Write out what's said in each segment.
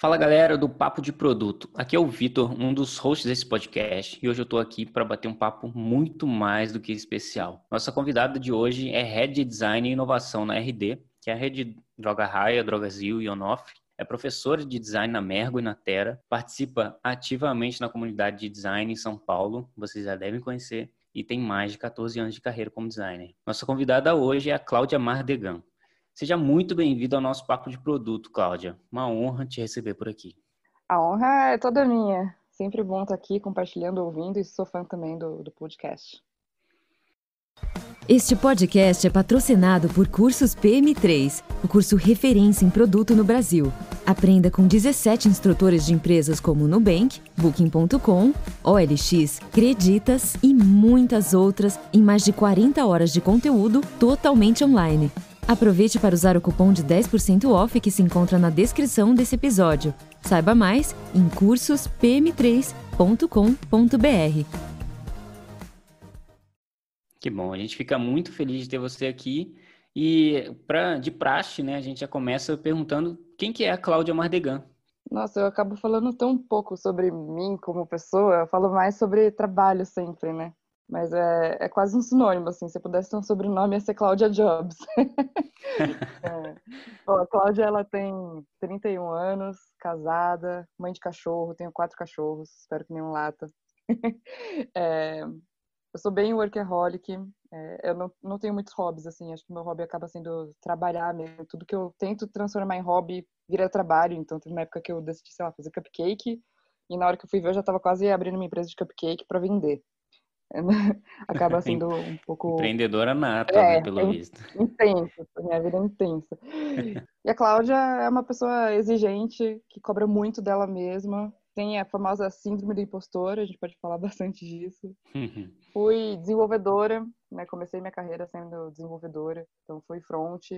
Fala galera do Papo de Produto. Aqui é o Vitor, um dos hosts desse podcast, e hoje eu estou aqui para bater um papo muito mais do que especial. Nossa convidada de hoje é Head de Design e Inovação na RD, que é a rede Droga Raia, Drogazil e Onofre. É professora de design na Mergo e na Terra, participa ativamente na comunidade de design em São Paulo, vocês já devem conhecer, e tem mais de 14 anos de carreira como designer. Nossa convidada hoje é a Cláudia Mardegan. Seja muito bem-vindo ao nosso Papo de Produto, Cláudia. Uma honra te receber por aqui. A honra é toda minha. Sempre bom estar aqui compartilhando, ouvindo e sou fã também do, do podcast. Este podcast é patrocinado por Cursos PM3, o curso referência em produto no Brasil. Aprenda com 17 instrutores de empresas como Nubank, Booking.com, OLX, Creditas e muitas outras em mais de 40 horas de conteúdo totalmente online. Aproveite para usar o cupom de 10% off que se encontra na descrição desse episódio. Saiba mais em cursospm3.com.br. Que bom, a gente fica muito feliz de ter você aqui. E pra, de praxe, né, a gente já começa perguntando quem que é a Cláudia Mardegan. Nossa, eu acabo falando tão pouco sobre mim como pessoa, eu falo mais sobre trabalho sempre, né? Mas é, é quase um sinônimo, assim. Se eu pudesse ter um sobrenome, ia ser Cláudia Jobs. é. Bom, a Cláudia, ela tem 31 anos, casada, mãe de cachorro, tenho quatro cachorros, espero que nenhum lata. é, eu sou bem workaholic, é, eu não, não tenho muitos hobbies, assim, acho que meu hobby acaba sendo trabalhar mesmo. Tudo que eu tento transformar em hobby vira trabalho, então teve uma época que eu decidi, sei lá, fazer cupcake, e na hora que eu fui ver, eu já estava quase abrindo uma empresa de cupcake para vender. acaba sendo um pouco. Empreendedora nata, é, né, pelo é visto. Intensa, minha vida é intensa. E a Cláudia é uma pessoa exigente, que cobra muito dela mesma. Tem a famosa síndrome do impostor, a gente pode falar bastante disso. fui desenvolvedora, né? Comecei minha carreira sendo desenvolvedora, então fui front.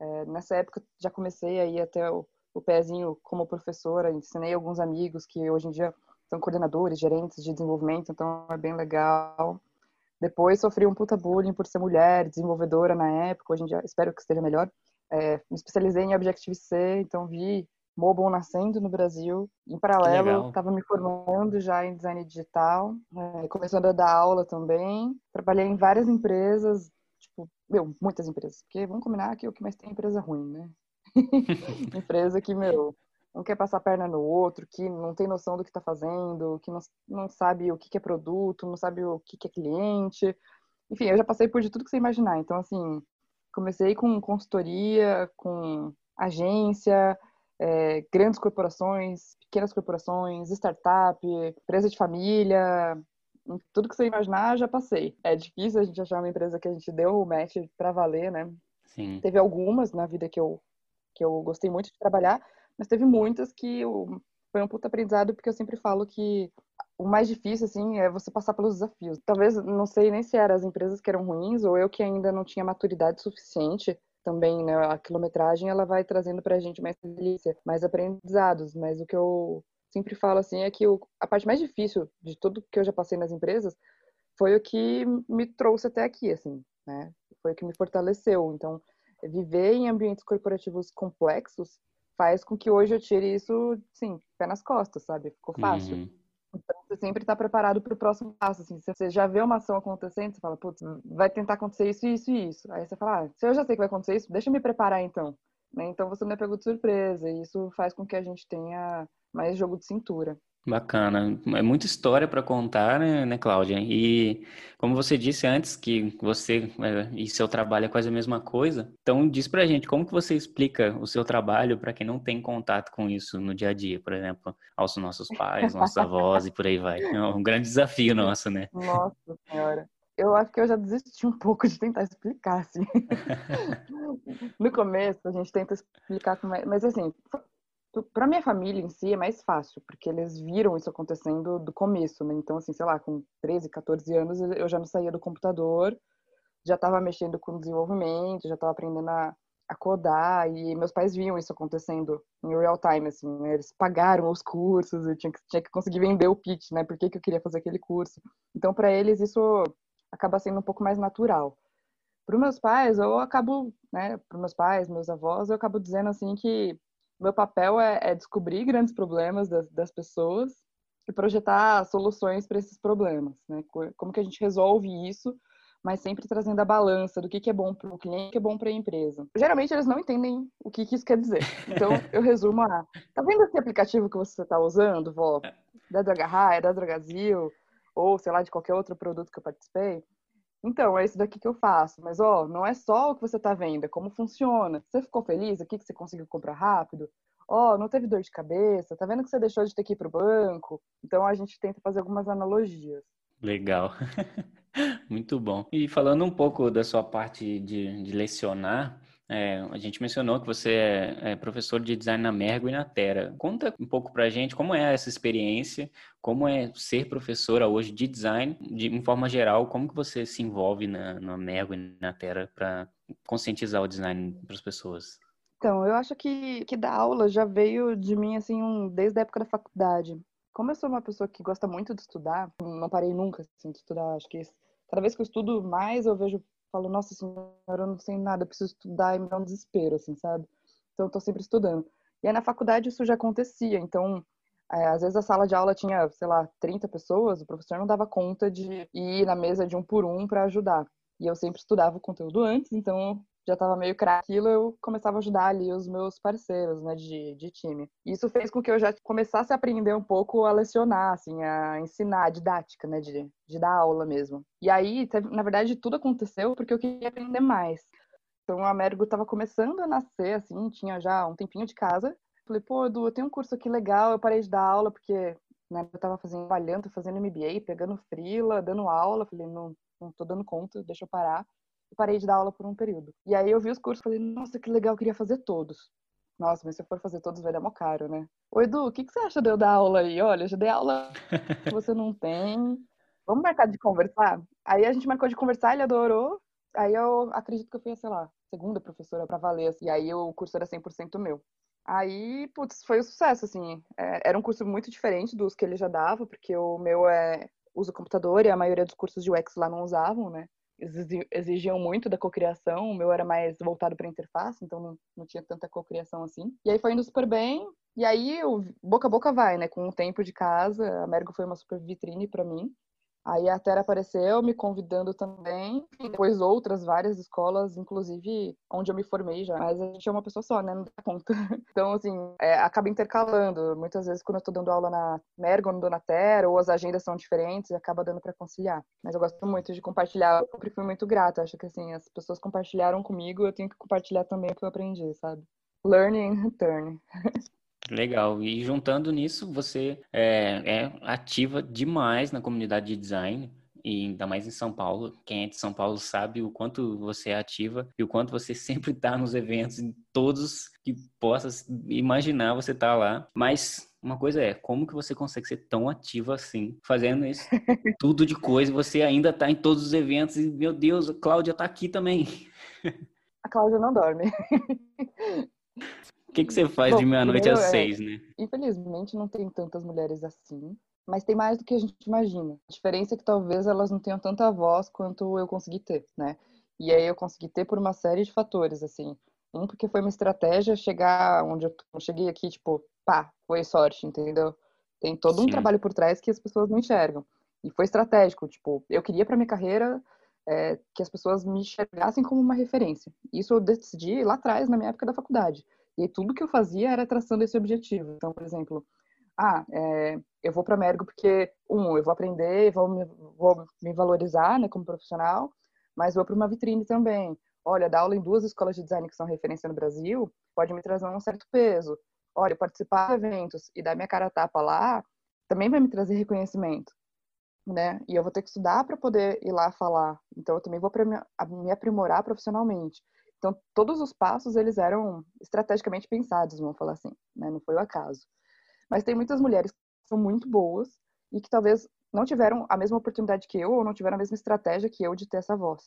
É, nessa época já comecei aí até o, o pezinho como professora, ensinei alguns amigos que hoje em dia são coordenadores, gerentes de desenvolvimento, então é bem legal. Depois sofri um puta bullying por ser mulher, desenvolvedora na época, hoje em dia espero que esteja melhor. É, me especializei em Objective-C, então vi mobile nascendo no Brasil. Em paralelo, estava me formando já em design digital, é, começando a dar aula também. Trabalhei em várias empresas, tipo, meu, muitas empresas, porque vamos combinar que o que mais tem é empresa ruim, né? empresa que, meu, não quer passar a perna no outro, que não tem noção do que está fazendo, que não, não sabe o que, que é produto, não sabe o que, que é cliente. Enfim, eu já passei por de tudo que você imaginar. Então, assim, comecei com consultoria, com agência, é, grandes corporações, pequenas corporações, startup, empresa de família, tudo que você imaginar, já passei. É difícil a gente achar uma empresa que a gente deu o match para valer, né? Sim. Teve algumas na vida que eu, que eu gostei muito de trabalhar, mas teve muitas que foi um puta aprendizado, porque eu sempre falo que o mais difícil, assim, é você passar pelos desafios. Talvez, não sei nem se eram as empresas que eram ruins, ou eu que ainda não tinha maturidade suficiente também, né? A quilometragem, ela vai trazendo pra gente mais delícia, mais aprendizados, mas o que eu sempre falo, assim, é que o, a parte mais difícil de tudo que eu já passei nas empresas foi o que me trouxe até aqui, assim, né? Foi o que me fortaleceu. Então, viver em ambientes corporativos complexos faz com que hoje eu tire isso, sim, pé nas costas, sabe? Ficou fácil. Uhum. Então, você sempre está preparado para o próximo passo. Assim, se você já vê uma ação acontecendo, você fala, putz, vai tentar acontecer isso, isso e isso. Aí você fala, ah, se eu já sei que vai acontecer isso, deixa eu me preparar então. Né? Então você não é pego de surpresa. E isso faz com que a gente tenha mais jogo de cintura. Bacana. É muita história para contar, né, né, Cláudia? E como você disse antes, que você é, e seu trabalho é quase a mesma coisa, então diz pra gente como que você explica o seu trabalho para quem não tem contato com isso no dia a dia, por exemplo, aos nossos pais, nossos avós e por aí vai. É um grande desafio nosso, né? Nossa Senhora. Eu acho que eu já desisti um pouco de tentar explicar, assim. no começo, a gente tenta explicar como é... Mas, assim, para minha família em si é mais fácil, porque eles viram isso acontecendo do começo, né? Então, assim, sei lá, com 13, 14 anos eu já não saía do computador, já estava mexendo com desenvolvimento, já estava aprendendo a, a, codar, e meus pais viam isso acontecendo em real time, assim, né? Eles pagaram os cursos, eu tinha que, tinha que conseguir vender o pitch, né? Por que, que eu queria fazer aquele curso. Então, para eles, isso acaba sendo um pouco mais natural. Para meus pais, eu acabo, né? Para meus pais, meus avós, eu acabo dizendo assim que Meu papel é, é descobrir grandes problemas das, das pessoas e projetar soluções para esses problemas, né? Como que a gente resolve isso, mas sempre trazendo a balança do que, que é bom para o cliente, o que é bom para a empresa. Geralmente eles não entendem o que, que isso quer dizer. Então eu resumo a, tá vendo esse aplicativo que você está usando, vó? Da é da Dragazil, ou sei lá de qualquer outro produto que eu participei? Então, é isso daqui que eu faço. Mas, ó, não é só o que você está vendo, é como funciona. Você ficou feliz? O que, você conseguiu comprar rápido? Ó, não teve dor de cabeça? Tá vendo que você deixou de ter que ir pro banco? Então, a gente tenta fazer algumas analogias. Legal. Muito bom. E falando um pouco da sua parte de, de lecionar, é, a gente mencionou que você é, é, professor de design na Mergo e na Terra. Conta um pouco para a gente como é essa experiência, como é ser professora hoje de design, de, em forma geral, como que você se envolve na, na Mergo e na Terra para conscientizar o design para as pessoas? Então, eu acho que, que dar aula já veio de mim, assim, um, desde a época da faculdade. Como eu sou uma pessoa que gosta muito de estudar, não parei nunca, assim, de estudar. Acho que cada vez que eu estudo mais, eu vejo falo, nossa senhora, eu não sei nada, preciso estudar e me dá um desespero, assim, sabe? Então eu tô sempre estudando. E aí na faculdade isso já acontecia, então é, às vezes a sala de aula tinha, sei lá, 30 pessoas, o professor não dava conta de ir na mesa de um por um para ajudar. E eu sempre estudava o conteúdo antes, então já estava meio craquilo, eu começava a ajudar ali os meus parceiros, né, de, de time. Isso fez com que eu já começasse a aprender um pouco a lecionar, assim, a ensinar, a didática, né, de, de dar aula mesmo. E aí, na verdade, tudo aconteceu porque eu queria aprender mais. Então, a Mergo estava começando a nascer, assim, tinha já um tempinho de casa. Falei, pô, Edu, eu tenho um curso aqui legal, eu parei de dar aula porque né, eu estava fazendo, trabalhando, fazendo MBA, pegando frila, dando aula. Falei, não, não tô dando conta, deixa eu parar e parei de dar aula por um período. E aí eu vi os cursos e falei, nossa, que legal, eu queria fazer todos. Nossa, mas se eu for fazer todos vai dar mó caro, né? Ô Edu, o que, que você acha de eu dar aula aí? Olha, eu já dei aula que você não tem. Vamos marcar de conversar? Aí a gente marcou de conversar, ele adorou. Aí eu acredito que eu fui, sei lá, segunda professora para valer. Assim, e aí o curso era 100% meu. Aí, putz, foi um sucesso, assim. É, era um curso muito diferente dos que ele já dava, porque o meu é uso computador e a maioria dos cursos de UX lá não usavam, né? Exigiam muito da cocriação, o meu era mais voltado para interface, então não, não tinha tanta cocriação assim. E aí foi indo super bem, e aí boca a boca vai, né? Com o tempo de casa, a Mergo foi uma super vitrine para mim. Aí a Terra apareceu me convidando também, e depois outras várias escolas, inclusive onde eu me formei já. Mas a gente é uma pessoa só, né? Não dá conta. Então, assim, é, acaba intercalando. Muitas vezes, quando eu tô dando aula na Mergo, no na Terra, ou as agendas são diferentes, acaba dando para conciliar. Mas eu gosto muito de compartilhar. Eu sempre fui muito grata. Acho que, assim, as pessoas compartilharam comigo, eu tenho que compartilhar também o que eu aprendi, sabe? Learning and return. Legal. E juntando nisso, você é, é, ativa demais na comunidade de design. E ainda mais em São Paulo, quem é de São Paulo sabe o quanto você é ativa e o quanto você sempre está nos eventos, em todos que possa imaginar você tá lá. Mas uma coisa é, como que você consegue ser tão ativa assim, fazendo isso tudo de coisa, você ainda está em todos os eventos e, meu Deus, a Cláudia está aqui também. A Cláudia não dorme. O que, que você faz Bom, de meia-noite às é, seis, né? Infelizmente não tem tantas mulheres assim, mas tem mais do que a gente imagina. A diferença é que talvez elas não tenham tanta voz quanto eu consegui ter, né? E aí eu consegui ter por uma série de fatores, assim. Um, porque foi uma estratégia chegar onde eu cheguei aqui, tipo, pá, foi sorte, entendeu? Tem todo Sim. um trabalho por trás que as pessoas não enxergam. E foi estratégico, tipo, eu queria para minha carreira é, que as pessoas me enxergassem como uma referência. Isso eu decidi lá atrás, na minha época da faculdade. E tudo que eu fazia era traçando esse objetivo. Então, por exemplo, ah, é, eu vou para Mergo porque, um, eu vou aprender, vou me, vou me valorizar né, como profissional, mas vou para uma vitrine também. Olha, dar aula em duas escolas de design que são referência no Brasil pode me trazer um certo peso. Olha, participar de eventos e dar minha cara a tapa lá também vai me trazer reconhecimento, né? E eu vou ter que estudar para poder ir lá falar. Então, eu também vou me aprimorar profissionalmente. Então, todos os passos, eles eram estrategicamente pensados, vamos falar assim, né? Não foi o acaso. Mas tem muitas mulheres que são muito boas e que talvez não tiveram a mesma oportunidade que eu ou não tiveram a mesma estratégia que eu de ter essa voz.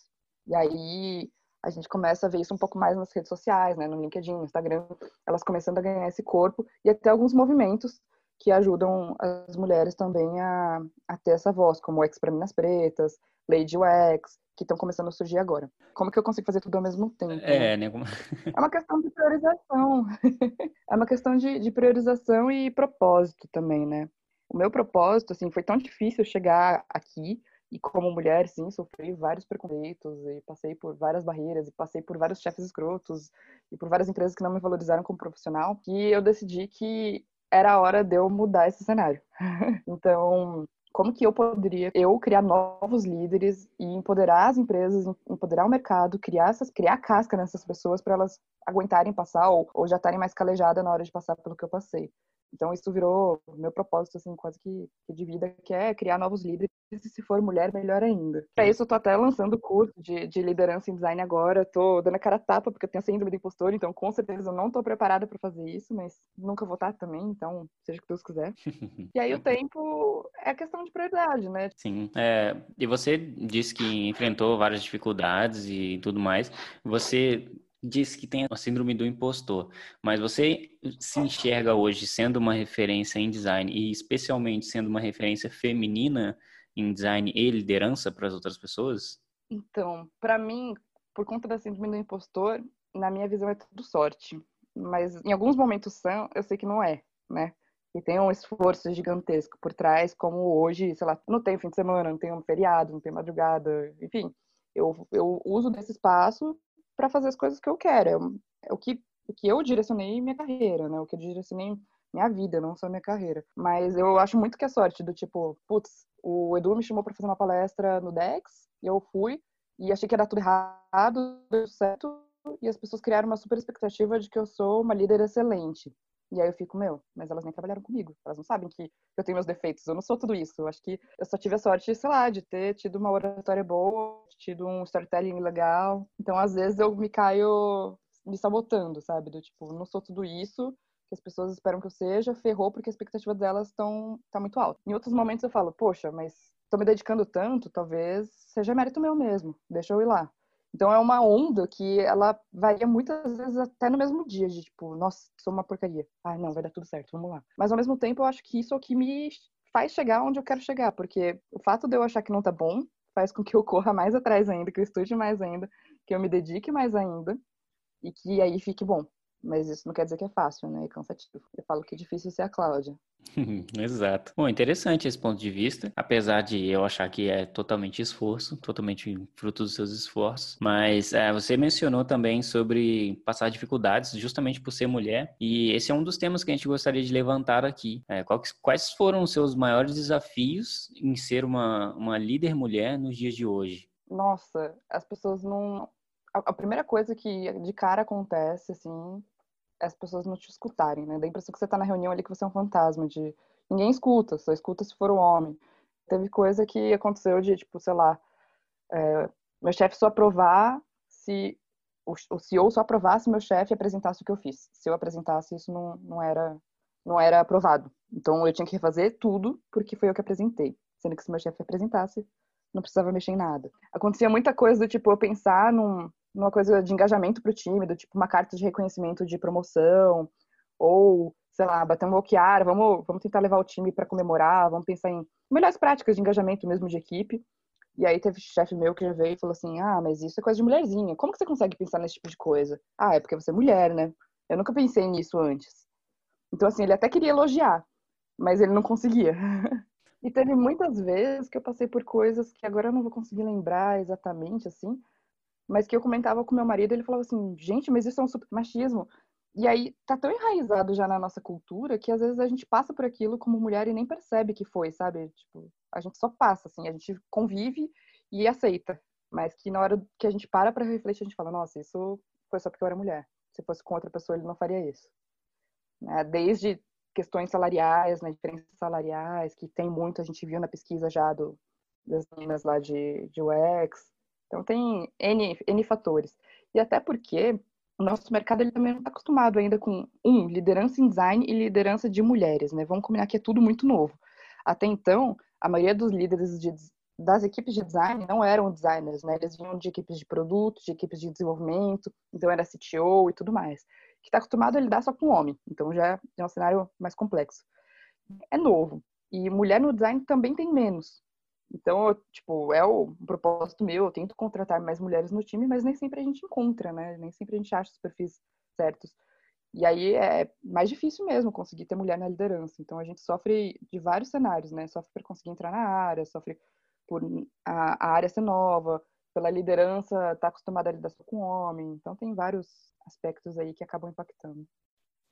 E aí a gente começa a ver isso um pouco mais nas redes sociais, né, no LinkedIn, no Instagram, elas começando a ganhar esse corpo e até alguns movimentos que ajudam as mulheres também a, a ter essa voz, como o X para Minas Pretas, Lady UX, que estão começando a surgir agora. Como que eu consigo fazer tudo ao mesmo tempo? É, né? É uma questão de priorização. é uma questão de, de priorização e propósito também, né? O meu propósito, assim, foi tão difícil chegar aqui, e como mulher, sim, sofri vários preconceitos e passei por várias barreiras e passei por vários chefes escrotos e por várias empresas que não me valorizaram como profissional, que eu decidi que era a hora de eu mudar esse cenário. então, como que eu poderia eu criar novos líderes e empoderar as empresas, empoderar o mercado, criar essas, criar casca nessas pessoas para elas aguentarem passar ou, ou já estarem mais calejadas na hora de passar pelo que eu passei. Então isso virou meu propósito, assim, quase que, de vida, que é criar novos líderes e se for mulher, melhor ainda. Para isso eu tô até lançando curso de, de liderança em design agora, tô dando a cara a tapa porque eu tenho síndrome do impostor, então com certeza eu não tô preparada para fazer isso, mas nunca vou estar também, então seja o que Deus quiser. e aí o tempo é questão de prioridade, né? Sim, é, e você disse que enfrentou várias dificuldades e tudo mais. Você diz que tem a síndrome do impostor, mas você se enxerga hoje sendo uma referência em design e especialmente sendo uma referência feminina em design e liderança para as outras pessoas? Então, para mim, por conta da síndrome do impostor, na minha visão é tudo sorte, mas em alguns momentos são, eu sei que não é, né? E tem um esforço gigantesco por trás, como hoje, sei lá, não tem fim de semana, não tem um feriado, não tem madrugada, enfim. Eu, eu uso desse espaço para fazer as coisas que eu quero. É, é o que, o que eu direcionei minha carreira, né? O que eu direcionei minha vida, não só minha carreira. Mas eu acho muito que é sorte do tipo, putz, o Edu me chamou para fazer uma palestra no Dex, e eu fui e achei que dar tudo errado, deu certo, e as pessoas criaram uma super expectativa de que eu sou uma líder excelente. E aí eu fico, meu, mas elas nem trabalharam comigo. Elas não sabem que eu tenho meus defeitos. Eu não sou tudo isso. Eu acho que eu só tive a sorte, sei lá, de ter tido uma oratória boa, tido um storytelling legal. Então, às vezes, eu me caio me sabotando, sabe? Do tipo, não sou tudo isso que as pessoas esperam que eu seja, ferrou porque a expectativa delas estão tá muito alta. Em outros momentos eu falo, poxa, mas tô me dedicando tanto, talvez seja mérito meu mesmo. Deixa eu ir lá. Então é uma onda que ela varia muitas vezes até no mesmo dia, de tipo, nossa, sou uma porcaria. Ai, não, vai dar tudo certo, vamos lá. Mas ao mesmo tempo eu acho que isso é o que me faz chegar onde eu quero chegar, porque o fato de eu achar que não tá bom faz com que eu corra mais atrás ainda, que eu estude mais ainda, que eu me dedique mais ainda e que aí fique bom. Mas isso não quer dizer que é fácil, né? É cansativo. Eu falo que é difícil ser a Cláudia. Exato. Bom, interessante esse ponto de vista, apesar de eu achar que é totalmente esforço, totalmente fruto dos seus esforços. Mas é, você mencionou também sobre passar dificuldades justamente por ser mulher, e esse é um dos temas que a gente gostaria de levantar aqui. É, quais foram os seus maiores desafios em ser uma, uma líder mulher nos dias de hoje? Nossa, as pessoas não. A, a primeira coisa que de cara acontece, assim, as pessoas não te escutarem, né? Dá a impressão que você tá na reunião ali que você é um fantasma, de ninguém escuta, só escuta se for o homem. Teve coisa que aconteceu de, tipo, sei lá, é, meu chefe só aprovar se o CEO só aprovasse meu chefe apresentasse o que eu fiz. Se eu apresentasse, isso não, não era não era aprovado. Então eu tinha que refazer tudo porque foi eu que apresentei. Sendo que se meu chefe apresentasse, não precisava mexer em nada. Acontecia muita coisa do tipo eu pensar num, numa coisa de engajamento para o time, do tipo uma carta de reconhecimento de promoção, ou, sei lá, bater um bloquear, vamos, vamos tentar levar o time para comemorar, vamos pensar em melhores práticas de engajamento mesmo de equipe. E aí teve chefe meu que já veio e falou assim: Ah, mas isso é coisa de mulherzinha. Como que você consegue pensar nesse tipo de coisa? Ah, é porque você é mulher, né? Eu nunca pensei nisso antes. Então, assim, ele até queria elogiar, mas ele não conseguia. e teve muitas vezes que eu passei por coisas que agora eu não vou conseguir lembrar exatamente, assim, mas que eu comentava com meu marido, ele falava assim, gente, mas isso é um super machismo. E aí tá tão enraizado já na nossa cultura que às vezes a gente passa por aquilo como mulher e nem percebe que foi, sabe? Tipo, a gente só passa assim, a gente convive e aceita, mas que na hora que a gente para para refletir, a gente fala, nossa, isso foi só porque eu era mulher. Se fosse com outra pessoa, ele não faria isso. Né? Desde questões salariais, né, diferenças salariais, que tem muito, a gente viu na pesquisa já do, das meninas lá de, de UX, então tem N, N fatores. E até porque o nosso mercado ele também não está acostumado ainda com, um, liderança em design e liderança de mulheres, né? Vamos combinar que é tudo muito novo. Até então, a maioria dos líderes de, das equipes de design não eram designers, né? Eles vinham de equipes de produto, de equipes de desenvolvimento, então era CTO e tudo mais. Que está acostumado a lidar só com homem, então já é um cenário mais complexo. é novo. E mulher no design também tem menos. Então, eu, tipo, é o propósito meu, eu tento contratar mais mulheres no time, mas nem sempre a gente encontra, né? Nem sempre a gente acha os perfis certos. E aí é mais difícil mesmo conseguir ter mulher na liderança. Então, a gente sofre de vários cenários, né? Sofre para conseguir entrar na área, sofre por a, a área ser nova, pela liderança estar tá acostumada a lidar só com homem. Então, tem vários aspectos aí que acabam impactando.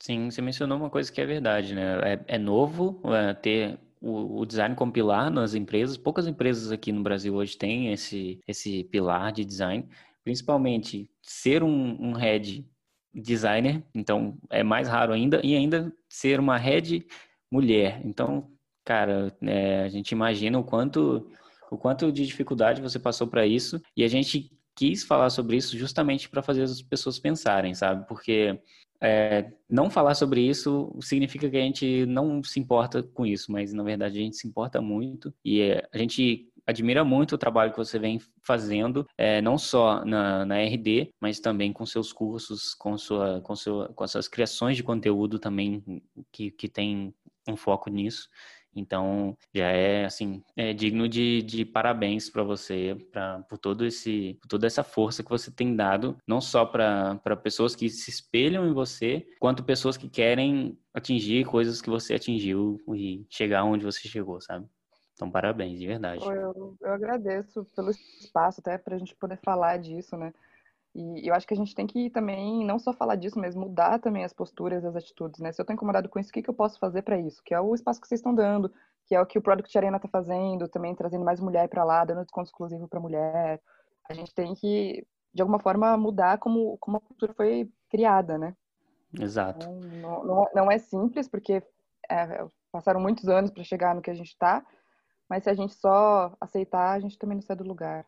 Sim, você mencionou uma coisa que é verdade, né? É, é novo é, ter o, o, design como pilar nas empresas. Poucas empresas aqui no Brasil hoje têm esse, esse pilar de design, principalmente ser um, um head designer, então é mais raro ainda, e ainda ser uma head mulher. Então, cara, é, a gente imagina o quanto, o quanto de dificuldade você passou para isso, e a gente quis falar sobre isso justamente para fazer as pessoas pensarem, sabe? Porque é, não falar sobre isso significa que a gente não se importa com isso, mas na verdade a gente se importa muito e é, a gente admira muito o trabalho que você vem fazendo, é, não só na, na, RD, mas também com seus cursos, com, sua, com, sua, com as suas criações de conteúdo também, que, que tem um foco nisso. Então, já é assim, é digno de, de parabéns para você pra, por todo esse, por toda essa força que você tem dado, não só para pessoas que se espelham em você, quanto pessoas que querem atingir coisas que você atingiu e chegar onde você chegou, sabe? Então, parabéns, de verdade. Eu, eu agradeço pelo espaço, até para a gente poder falar disso, né? E eu acho que a gente tem que também não só falar disso, mas mudar também as posturas, as atitudes, né? Se eu estou incomodado com isso, o que, que eu posso fazer para isso? Que é o espaço que vocês estão dando, que é o que o Product Arena está fazendo, também trazendo mais mulher para lá, dando desconto exclusivo para mulher. A gente tem que, de alguma forma, mudar como, como a cultura foi criada, né? Exato. Não, não, não é simples, porque é, passaram muitos anos para chegar no que a gente está, mas se a gente só aceitar, a gente também não sai do lugar.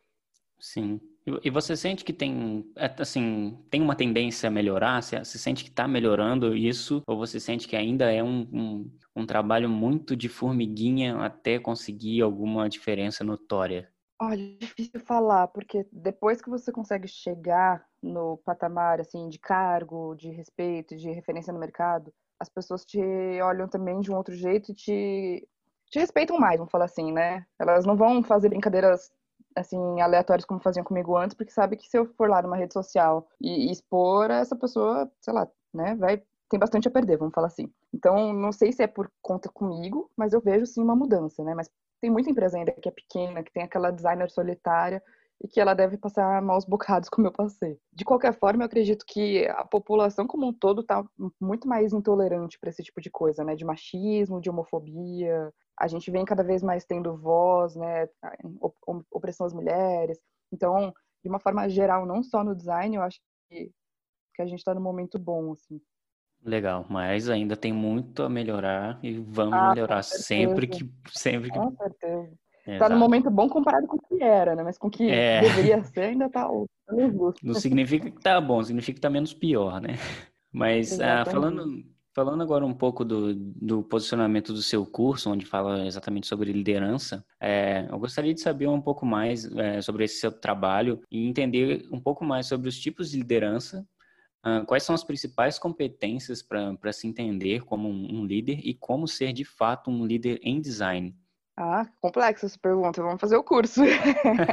Sim. E você sente que tem, é, assim, tem uma tendência a melhorar? Você, sente que está melhorando isso? Ou você sente que ainda é um, um, um, trabalho muito de formiguinha até conseguir alguma diferença notória? Olha, é difícil falar, porque depois que você consegue chegar no patamar, assim, de cargo, de respeito, de referência no mercado, as pessoas te olham também de um outro jeito e te, te respeitam mais, vamos falar assim, né? Elas não vão fazer brincadeiras assim, aleatórios como faziam comigo antes, porque sabe que se eu for lá numa rede social e, e expor, essa pessoa, sei lá, né, vai tem bastante a perder, vamos falar assim. Então, não sei se é por conta comigo, mas eu vejo sim uma mudança, né? Mas tem muita empresa ainda que é pequena, que tem aquela designer solitária e que ela deve passar maus bocados como eu passei. De qualquer forma, eu acredito que a população como um todo está muito mais intolerante para esse tipo de coisa, né? De machismo, de homofobia, a gente vem cada vez mais tendo voz, né, opressão às mulheres. Então, de uma forma geral, não só no design, eu acho que, que a gente está num momento bom, assim. Legal, mas ainda tem muito a melhorar e vamos ah, melhorar sempre que sempre que. Com certeza. Está num momento bom comparado com o que era, né? Mas com o que é... deveria ser ainda está Não significa que tá bom, significa que tá menos pior, né? Mas ah, falando Falando agora um pouco do, do posicionamento do seu curso, onde fala exatamente sobre liderança, é, eu gostaria de saber um pouco mais é, sobre esse seu trabalho e entender um pouco mais sobre os tipos de liderança, uh, quais são as principais competências para se entender como um, um líder e como ser de fato um líder em design. Ah, complexa essa pergunta. Vamos fazer o curso.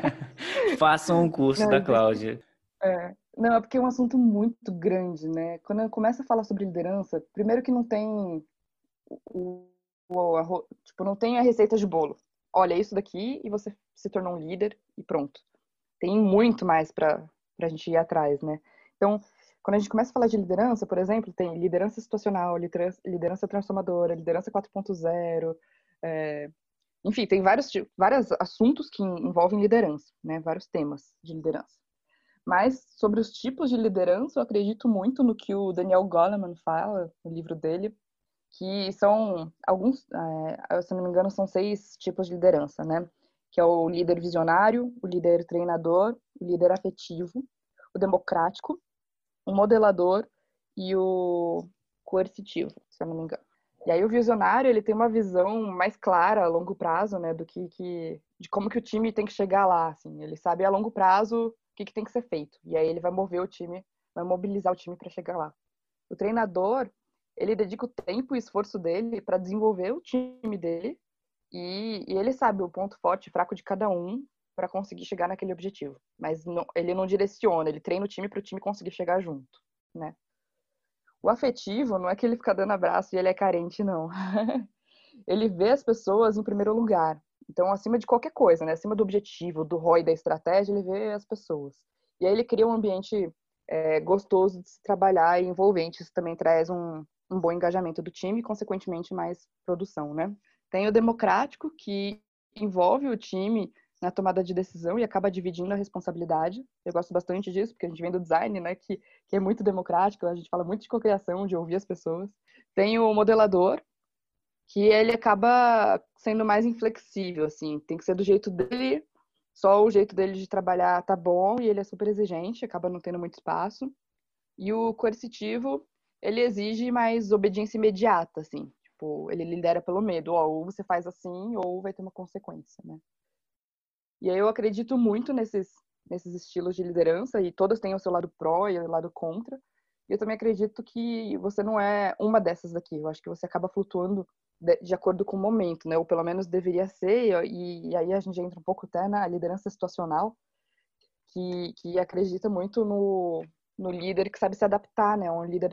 Façam um curso Não, da Cláudia. É, não, é porque é um assunto muito grande, né? Quando eu começo a falar sobre liderança, primeiro que não tem o, o a, tipo, não tem a receita de bolo. Olha, isso daqui e você se tornou um líder e pronto. Tem muito mais para a gente ir atrás, né? Então, quando a gente começa a falar de liderança, por exemplo, tem liderança situacional, liderança, transformadora, liderança 4.0, é, enfim, tem vários, vários assuntos que envolvem liderança, né? Vários temas de liderança. Mas sobre os tipos de liderança, eu acredito muito no que o Daniel Goleman fala no livro dele, que são alguns, é, se não me engano, são seis tipos de liderança, né? Que é o líder visionário, o líder treinador, o líder afetivo, o democrático, o modelador e o coercitivo, se eu não me engano. E aí o visionário, ele tem uma visão mais clara a longo prazo, né, do que, que de como que o time tem que chegar lá, assim. Ele sabe a longo prazo o que, que tem que ser feito. E aí ele vai mover o time, vai mobilizar o time para chegar lá. O treinador, ele dedica o tempo e esforço dele para desenvolver o time dele e, e, ele sabe o ponto forte e fraco de cada um para conseguir chegar naquele objetivo. Mas não, ele não direciona, ele treina o time para o time conseguir chegar junto, né? O afetivo não é que ele fica dando abraço e ele é carente, não. ele vê as pessoas em primeiro lugar. Então, acima de qualquer coisa, né? Acima do objetivo, do ROI, da estratégia, ele vê as pessoas. E aí ele cria um ambiente é, gostoso de se trabalhar e envolvente. Isso também traz um, um bom engajamento do time e, consequentemente, mais produção, né? Tem o democrático, que envolve o time na tomada de decisão e acaba dividindo a responsabilidade. Eu gosto bastante disso, porque a gente vem do design, né, que, que é muito democrático, a gente fala muito de cocriação, de ouvir as pessoas. Tem o modelador, que ele acaba sendo mais inflexível, assim, tem que ser do jeito dele, só o jeito dele de trabalhar tá bom e ele é super exigente, acaba não tendo muito espaço. E o coercitivo, ele exige mais obediência imediata, assim, tipo, ele lidera pelo medo, ó, ou você faz assim ou vai ter uma consequência, né? E aí eu acredito muito nesses, nesses estilos de liderança, e todos têm o seu lado pró e o lado contra. Eu também acredito que você não é uma dessas daqui. Eu acho que você acaba flutuando de, de acordo com o momento, né? Ou pelo menos deveria ser. E, e, aí a gente entra um pouco até na liderança situacional, que, que acredita muito no, no líder que sabe se adaptar, né? Um líder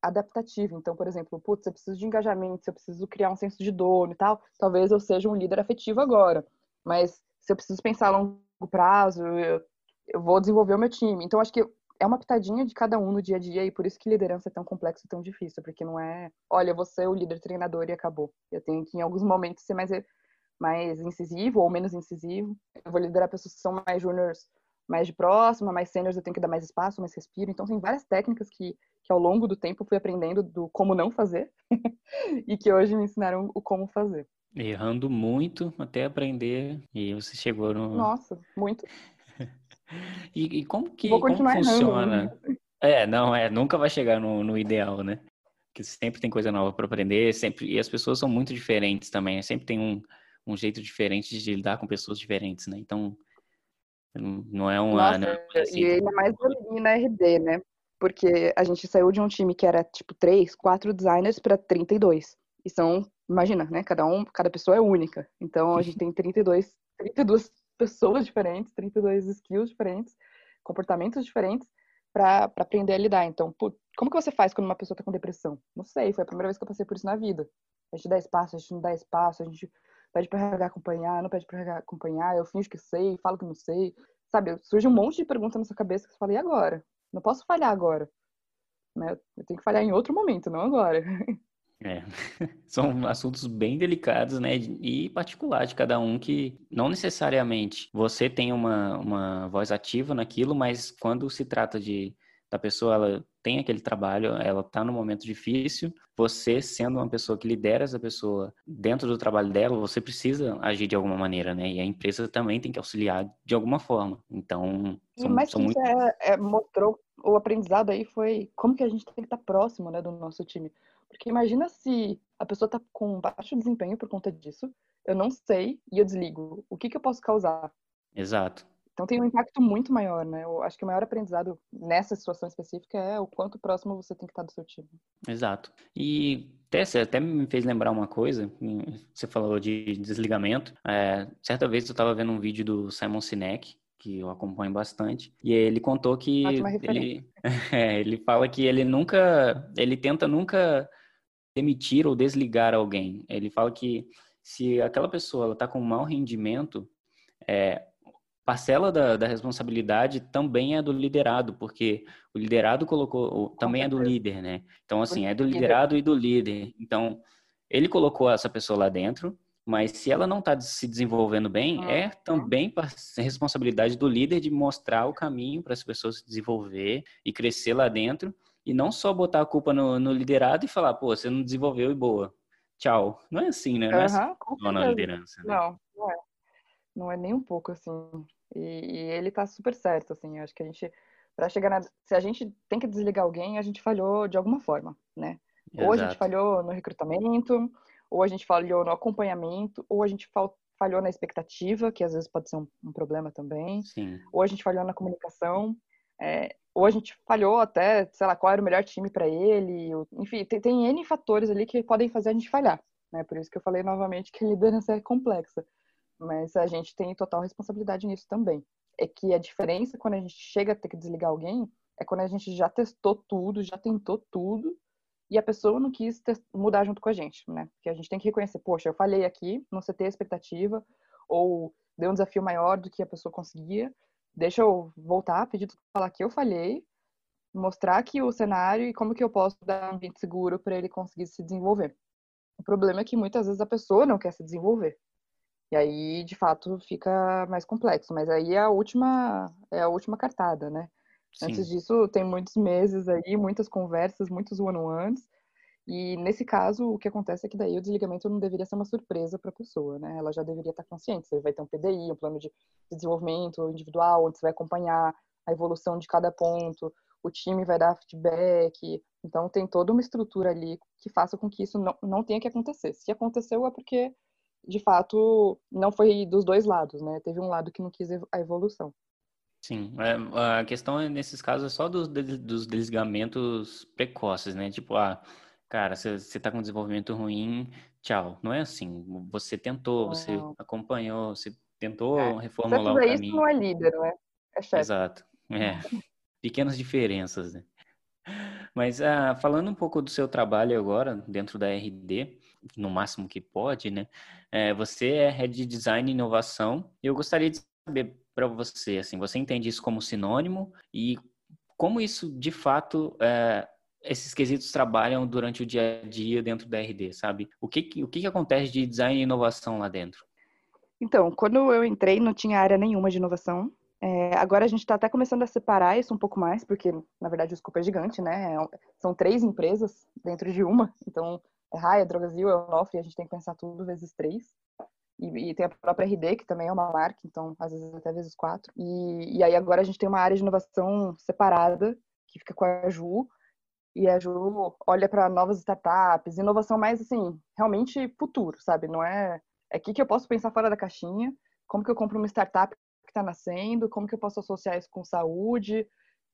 adaptativo. Então, por exemplo, putz, eu preciso de engajamento, eu preciso criar um senso de dono e tal, talvez eu seja um líder afetivo agora. Mas se eu preciso pensar a longo prazo, eu, eu vou desenvolver o meu time. Então, acho que é uma pitadinha de cada um no dia a dia e por isso que liderança é tão complexo e tão difícil, porque não é, olha, você é o líder treinador e acabou. Eu tenho que, em alguns momentos, ser mais, mais incisivo ou menos incisivo. Eu vou liderar pessoas que são mais juniors, mais de próxima, mais seniors, eu tenho que dar mais espaço, mais respiro. Então, tem várias técnicas que, que ao longo do tempo fui aprendendo do como não fazer e que hoje me ensinaram o como fazer. Errando muito até aprender e você chegou no. Nossa, muito. E, e, como que como funciona? Errando. É, não, é, nunca vai chegar no, no ideal, né? Que sempre tem coisa nova para aprender, sempre e as pessoas são muito diferentes também, né? sempre tem um, um jeito diferente de lidar com pessoas diferentes, né? Então não é uma. Nossa, não é assim, e ainda mais na RD, né? Porque a gente saiu de um time que era tipo três, quatro designers para 32. E são imagina, né? Cada um, cada pessoa é única. Então a gente tem 32, 32 pessoas diferentes, 32 skills diferentes, comportamentos diferentes para aprender a lidar. Então, como que você faz quando uma pessoa está com depressão? Não sei, foi a primeira vez que eu passei por isso na vida. A gente dá espaço, a gente não dá espaço, a gente pede para RH acompanhar, não pede para acompanhar, eu finjo que sei, falo que não sei. Sabe, surge um monte de perguntas na sua cabeça que você fala, e agora? Não posso falhar agora. Né? Eu tenho que falhar em outro momento, não agora. É, são assuntos bem delicados, né? E particular de cada um, que não necessariamente você tem uma, uma voz ativa naquilo, mas quando se trata de da pessoa, ela tem aquele trabalho, ela está num momento difícil, você sendo uma pessoa que lidera essa pessoa dentro do trabalho dela, você precisa agir de alguma maneira, né? E a empresa também tem que auxiliar de alguma forma. Então, são, e mais são que muito... é, é, mostrou o aprendizado aí foi como que a gente tem que estar próximo, né, do nosso time. Porque imagina se a pessoa está com baixo desempenho por conta disso, eu não sei e eu desligo. O que, que eu posso causar? Exato. Então tem um impacto muito maior, né? Eu acho que o maior aprendizado nessa situação específica é o quanto próximo você tem que estar do seu time. Exato. E até, até me fez lembrar uma coisa, você falou de desligamento. É, certa vez eu estava vendo um vídeo do Simon Sinek, que eu acompanho bastante, e ele contou que ele, é, ele fala que ele nunca, ele tenta nunca demitir ou desligar alguém. Ele fala que se aquela pessoa está com mau rendimento, é, parcela da, da, responsabilidade também é do liderado, porque o liderado colocou, também é do líder, né? Então, assim, é do liderado e do líder. Então, ele colocou essa pessoa lá dentro, mas se ela não está se desenvolvendo bem, é também responsabilidade do líder de mostrar o caminho para as pessoas se desenvolver e crescer lá dentro. E não só botar a culpa no, no liderado e falar, pô, você não desenvolveu e boa. Tchau. Não é assim, né? Não uhum, é assim liderança. Né? Não, não é. Não é nem um pouco assim. E, e ele tá super certo, assim. Eu acho que a gente, para chegar na. Se a gente tem que desligar alguém, a gente falhou de alguma forma, né? Exato. Ou a gente falhou no recrutamento, ou a gente falhou no acompanhamento, ou a gente falhou na expectativa, que às vezes pode ser um, um problema também, Sim. ou a gente falhou na comunicação. É, ou a gente falhou até, sei lá, qual era o melhor time para ele, enfim, tem, tem N fatores ali que podem fazer a gente falhar, né? Por isso que eu falei novamente que a liderança é complexa, mas a gente tem total responsabilidade nisso também. É que a diferença quando a gente chega a ter que desligar alguém é quando a gente já testou tudo, já tentou tudo, e a pessoa não quis mudar junto com a gente, né? Porque a gente tem que reconhecer, poxa, eu falhei aqui, não sei ter expectativa, ou deu um desafio maior do que a pessoa conseguia, deixa eu voltar, pedir para falar que eu falhei, mostrar aqui o cenário e como que eu posso dar um ambiente seguro para ele conseguir se desenvolver. O problema é que muitas vezes a pessoa não quer se desenvolver. E aí, de fato, fica mais complexo. Mas aí é a última, é a última cartada, né? Sim. Antes disso, tem muitos meses aí, muitas conversas, muitos one-on-ones. E nesse caso, o que acontece é que daí o desligamento não deveria ser uma surpresa para a pessoa, né? Ela já deveria estar consciente. Você vai ter um PDI, um plano de desenvolvimento individual, onde você vai acompanhar a evolução de cada ponto, o time vai dar feedback. Então, tem toda uma estrutura ali que faça com que isso não, não tenha que acontecer. Se aconteceu, é porque, de fato, não foi dos dois lados, né? Teve um lado que não quis a evolução. Sim, é, a questão é, nesses casos é só dos, dos desligamentos precoces, né? Tipo, ah, cara, você está com desenvolvimento ruim, tchau. Não é assim. Você tentou, não. você acompanhou, você tentou é. reformular o caminho. Isso não é líder, não é? É chefe. Exato. É. Pequenas diferenças, né? Mas ah, falando um pouco do seu trabalho agora dentro da RD, no máximo que pode, né? É, você é Head de Design e Inovação. Eu gostaria de saber para você? Assim, você entende isso como sinônimo e como isso de fato é, esses quesitos trabalham durante o dia a dia dentro da RD, sabe? O que, o que acontece de design e inovação lá dentro? Então, quando eu entrei, não tinha área nenhuma de inovação. É, agora a gente está até começando a separar isso um pouco mais, porque na verdade o escopo é gigante, né? É são três empresas dentro de uma, então é Raia, Drogasil, é Onofre, a gente tem que pensar tudo vezes três. E, e, tem a própria RD, que também é uma marca, então às vezes até vezes quatro. E, e aí agora a gente tem uma área de inovação separada, que fica com a Ju, e a Ju olha para novas startups, inovação mais assim, realmente futuro, sabe? Não é. É aqui que eu posso pensar fora da caixinha, como que eu compro uma startup que está nascendo, como que eu posso associar isso com saúde,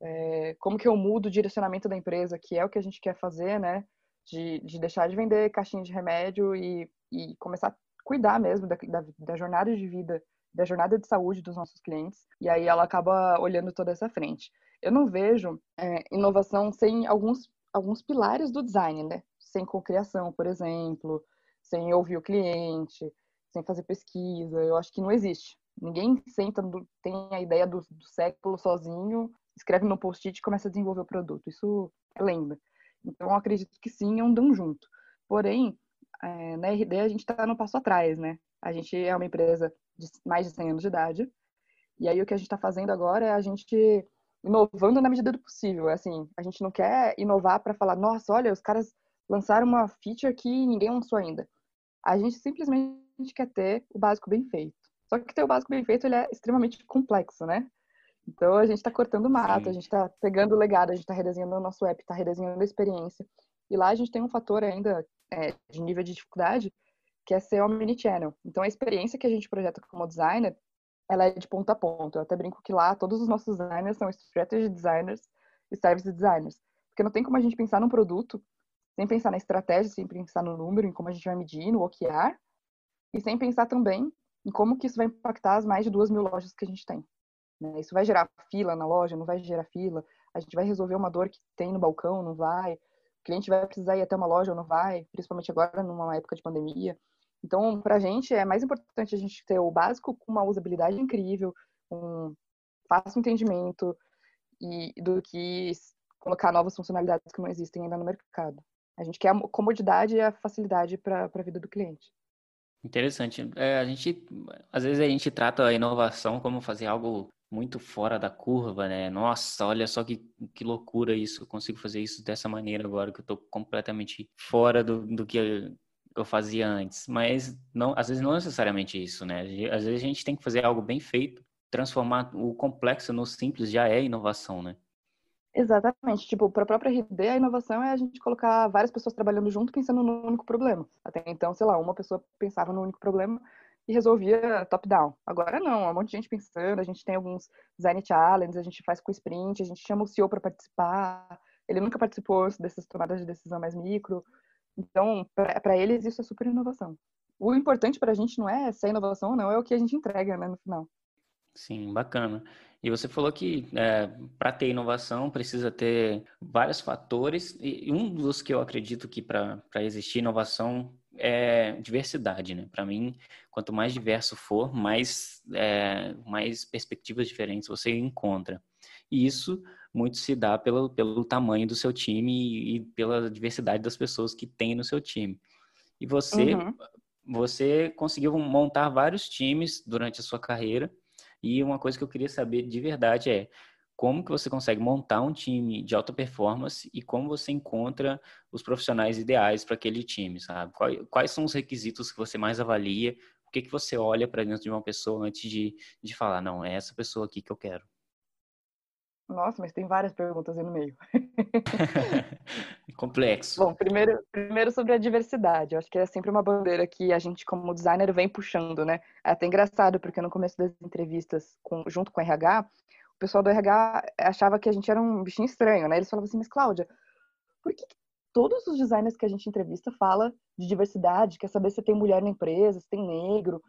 é, como que eu mudo o direcionamento da empresa, que é o que a gente quer fazer, né? De, de deixar de vender caixinha de remédio e, e começar cuidar mesmo da, da, da jornada de vida, da jornada de saúde dos nossos clientes. E aí ela acaba olhando toda essa frente. Eu não vejo é, inovação sem alguns, alguns pilares do design, né? Sem cocriação, por exemplo, sem ouvir o cliente, sem fazer pesquisa. Eu acho que não existe. Ninguém senta, tem a ideia do, do século sozinho, escreve no post-it e começa a desenvolver o produto. Isso é lenda. Então, acredito que sim, andam junto. Porém, é, na RD a gente está no passo atrás, né? A gente é uma empresa de mais de 100 anos de idade, e aí o que a gente está fazendo agora é a gente inovando na medida do possível. Assim, a gente não quer inovar para falar, nossa, olha, os caras lançaram uma feature que ninguém lançou ainda. A gente simplesmente quer ter o básico bem feito. Só que ter o básico bem feito ele é extremamente complexo, né? Então a gente está cortando mato, Sim. a gente está pegando o legado, a gente está redesenhando o nosso app, está redesenhando a experiência. E lá a gente tem um fator ainda é, de nível de dificuldade, que é ser omnichannel. Então, a experiência que a gente projeta como designer, ela é de ponta a ponta. Eu até brinco que lá todos os nossos designers são strategy designers e service designers. Porque não tem como a gente pensar num produto sem pensar na estratégia, sem pensar no número, em como a gente vai medir, no OKR, e sem pensar também em como que isso vai impactar as mais de duas mil lojas que a gente tem. Né? Isso vai gerar fila na loja, não vai gerar fila? A gente vai resolver uma dor que tem no balcão, não vai? cliente vai precisar ir até uma loja ou não vai, principalmente agora numa época de pandemia. Então, para a gente é mais importante a gente ter o básico com uma usabilidade incrível, um fácil entendimento e do que colocar novas funcionalidades que não existem ainda no mercado. A gente quer a comodidade e a facilidade para a vida do cliente. Interessante. É, a gente, às vezes a gente trata a inovação como fazer algo muito fora da curva, né? Nossa, olha só que, que loucura isso, eu consigo fazer isso dessa maneira agora que eu tô completamente fora do, do que eu, eu fazia antes. Mas não, às vezes não é necessariamente isso, né? Às vezes a gente tem que fazer algo bem feito, transformar o complexo no simples já é inovação, né? Exatamente. Tipo, para a própria RD, a inovação é a gente colocar várias pessoas trabalhando junto pensando no único problema. Até então, sei lá, uma pessoa pensava no único problema e resolvia top-down. Agora não, há um monte de gente pensando, a gente tem alguns design challenges, a gente faz com sprint, a gente chama o CEO para participar. Ele nunca participou dessas tomadas de decisão mais micro. Então, para eles, isso é super inovação. O importante para a gente não é se é inovação ou não, é o que a gente entrega né, no final. Sim, bacana. E você falou que é, para ter inovação precisa ter vários fatores, e um dos que eu acredito que para existir inovação é diversidade, né? Para mim, quanto mais diverso for, mais, é, mais perspectivas diferentes você encontra. E isso muito se dá pelo, pelo tamanho do seu time e pela diversidade das pessoas que tem no seu time. E você, uhum. você conseguiu montar vários times durante a sua carreira. E uma coisa que eu queria saber de verdade é como que você consegue montar um time de alta performance e como você encontra os profissionais ideais para aquele time, sabe? Quais, quais, são os requisitos que você mais avalia? O que, que você olha para dentro de uma pessoa antes de, de falar, não, é essa pessoa aqui que eu quero? Nossa, mas tem várias perguntas aí no meio. Complexo. Bom, primeiro, primeiro sobre a diversidade. Eu acho que é sempre uma bandeira que a gente, como designer, vem puxando, né? É até engraçado, porque no começo das entrevistas, com, junto com o RH, o pessoal do RH achava que a gente era um bichinho estranho, né? Eles falavam assim, mas Cláudia, por que, que todos os designers que a gente entrevista fala de diversidade, quer saber se tem mulher na empresa, se tem negro,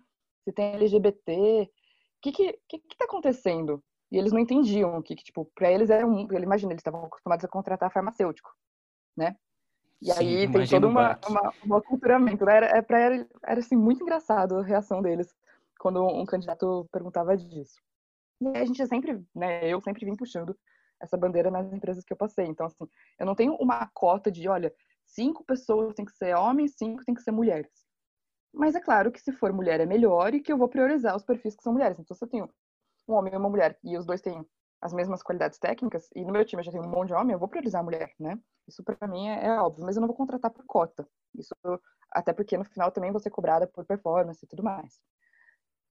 se tem LGBT, o que que, que que tá acontecendo? E eles não entendiam que, que tipo, para eles era um, ele imagina, eles estavam acostumados a contratar farmacêutico, né? E Sim, aí tem todo uma, uma, um aculturamento, né? Era, é, era, era, assim, muito engraçado a reação deles quando um candidato perguntava disso. E aí a gente sempre, né, eu sempre vim puxando essa bandeira nas empresas que eu passei. Então, assim, eu não tenho uma cota de, olha, cinco pessoas tem que ser homens, cinco tem que ser mulheres. Mas é claro que se for mulher é melhor e que eu vou priorizar os perfis que são mulheres. Então, se eu tenho um homem e uma mulher e os dois têm as mesmas qualidades técnicas, e no meu time eu já tenho um monte de homem, eu vou priorizar a mulher, né? Isso para mim é, é, óbvio, mas eu não vou contratar por cota. Isso até porque no final também vou ser cobrada por performance e tudo mais.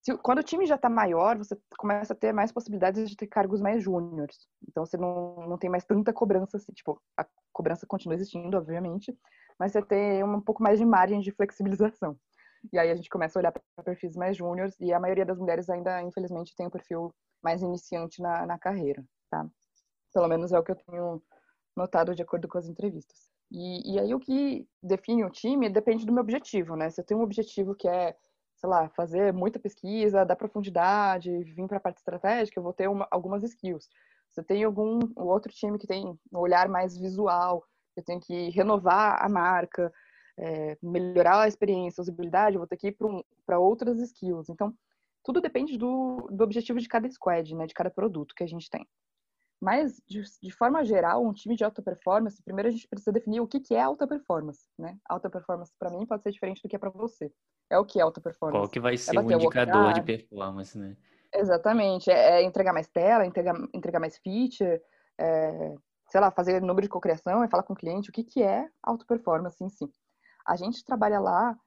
Se, quando o time já está maior, você começa a ter mais possibilidades de ter cargos mais júniores. Então você não, não tem mais tanta cobrança, assim, tipo, a cobrança continua existindo, obviamente, mas você tem um pouco mais de margem de flexibilização. E aí a gente começa a olhar para perfis mais júniores e a maioria das mulheres ainda, infelizmente, tem um perfil mais iniciante na, na carreira, tá? Pelo menos é o que eu tenho notado de acordo com as entrevistas. E, e aí o que define o time depende do meu objetivo, né? Se eu tenho um objetivo que é sei lá, fazer muita pesquisa, dar profundidade, vir para a parte estratégica, eu vou ter uma, algumas skills. Você tem algum outro time que tem um olhar mais visual, eu tenho que renovar a marca, é, melhorar a experiência, a usabilidade, eu vou ter que ir para um, outras skills. Então, tudo depende do, do objetivo de cada squad, né, de cada produto que a gente tem. Mas, de, de, forma geral, um time de alta performance, primeiro a gente precisa definir o que, que é alta performance, né? Alta performance, para mim, pode ser diferente do que é para você. É o que é alta performance? Qual que vai é ser é o indicador de performance, né? Exatamente. É, é, entregar mais tela, entregar, entregar mais feature, é, sei lá, fazer número de cocriação, é falar com o cliente o que, que é alta performance em si. A gente trabalha lá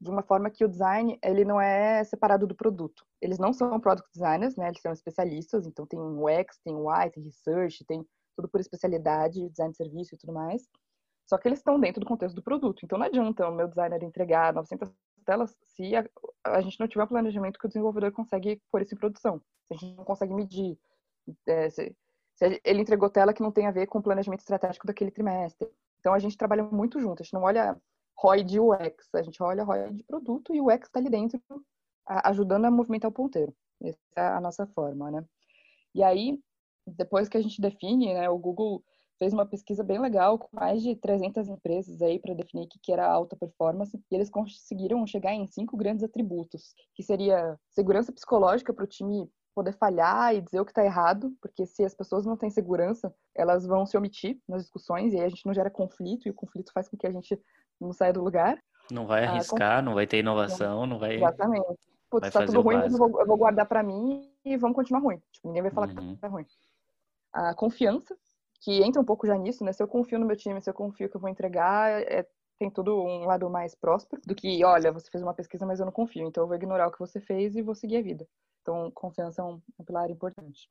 de uma forma que o design ele não é separado do produto. Eles não são product designers, né? Eles são especialistas, então tem UX, tem UI, tem research, tem tudo por especialidade, design de serviço e tudo mais. Só que eles estão dentro do contexto do produto. Então não adianta o meu designer entregar 900 telas se a, a gente não tiver um planejamento que o desenvolvedor consegue pôr isso em produção. Se a gente não consegue medir, é, se, se ele entregou tela que não tem a ver com o planejamento estratégico daquele trimestre. Então a gente trabalha muito junto. A gente não olha ROI de UX, a gente olha ROI de produto e o UX está ali dentro ajudando a movimentar o ponteiro. Essa é a nossa forma, né? E aí, depois que a gente define, né, o Google fez uma pesquisa bem legal com mais de 300 empresas aí para definir o que era alta performance e eles conseguiram chegar em cinco grandes atributos, que seria segurança psicológica para o time poder falhar e dizer o que está errado, porque se as pessoas não têm segurança, elas vão se omitir nas discussões e aí a gente não gera conflito e o conflito faz com que a gente não saia do lugar. Não vai ah, arriscar, ah, não vai ter inovação, não vai. Exatamente. Putz, tá tudo ruim, eu vou, eu vou, guardar para mim e vamos continuar ruim. Tipo, ninguém vai falar uhum. que tá ruim. A confiança, que entra um pouco já nisso, né? Se eu confio no meu time, se eu confio que eu vou entregar, é, tem tudo um lado mais próspero do que, olha, você fez uma pesquisa, mas eu não confio, então eu vou ignorar o que você fez e vou seguir a vida. Então, confiança é um, um pilar importante.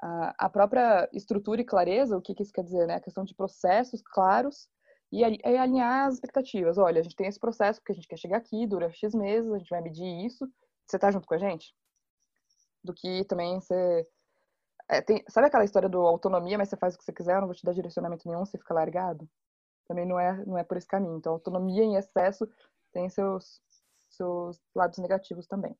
A, a própria estrutura e clareza, o que, que isso quer dizer, né? A questão de processos claros e alinhar as expectativas. Olha, a gente tem esse processo porque a gente quer chegar aqui, dura X meses, a gente vai medir isso, você tá junto com a gente? Do que também você. É, tem, sabe aquela história do autonomia, mas você faz o que você quiser, eu não vou te dar direcionamento nenhum, você fica largado? Também não é, não é por esse caminho. Então, autonomia em excesso tem seus, seus lados negativos também.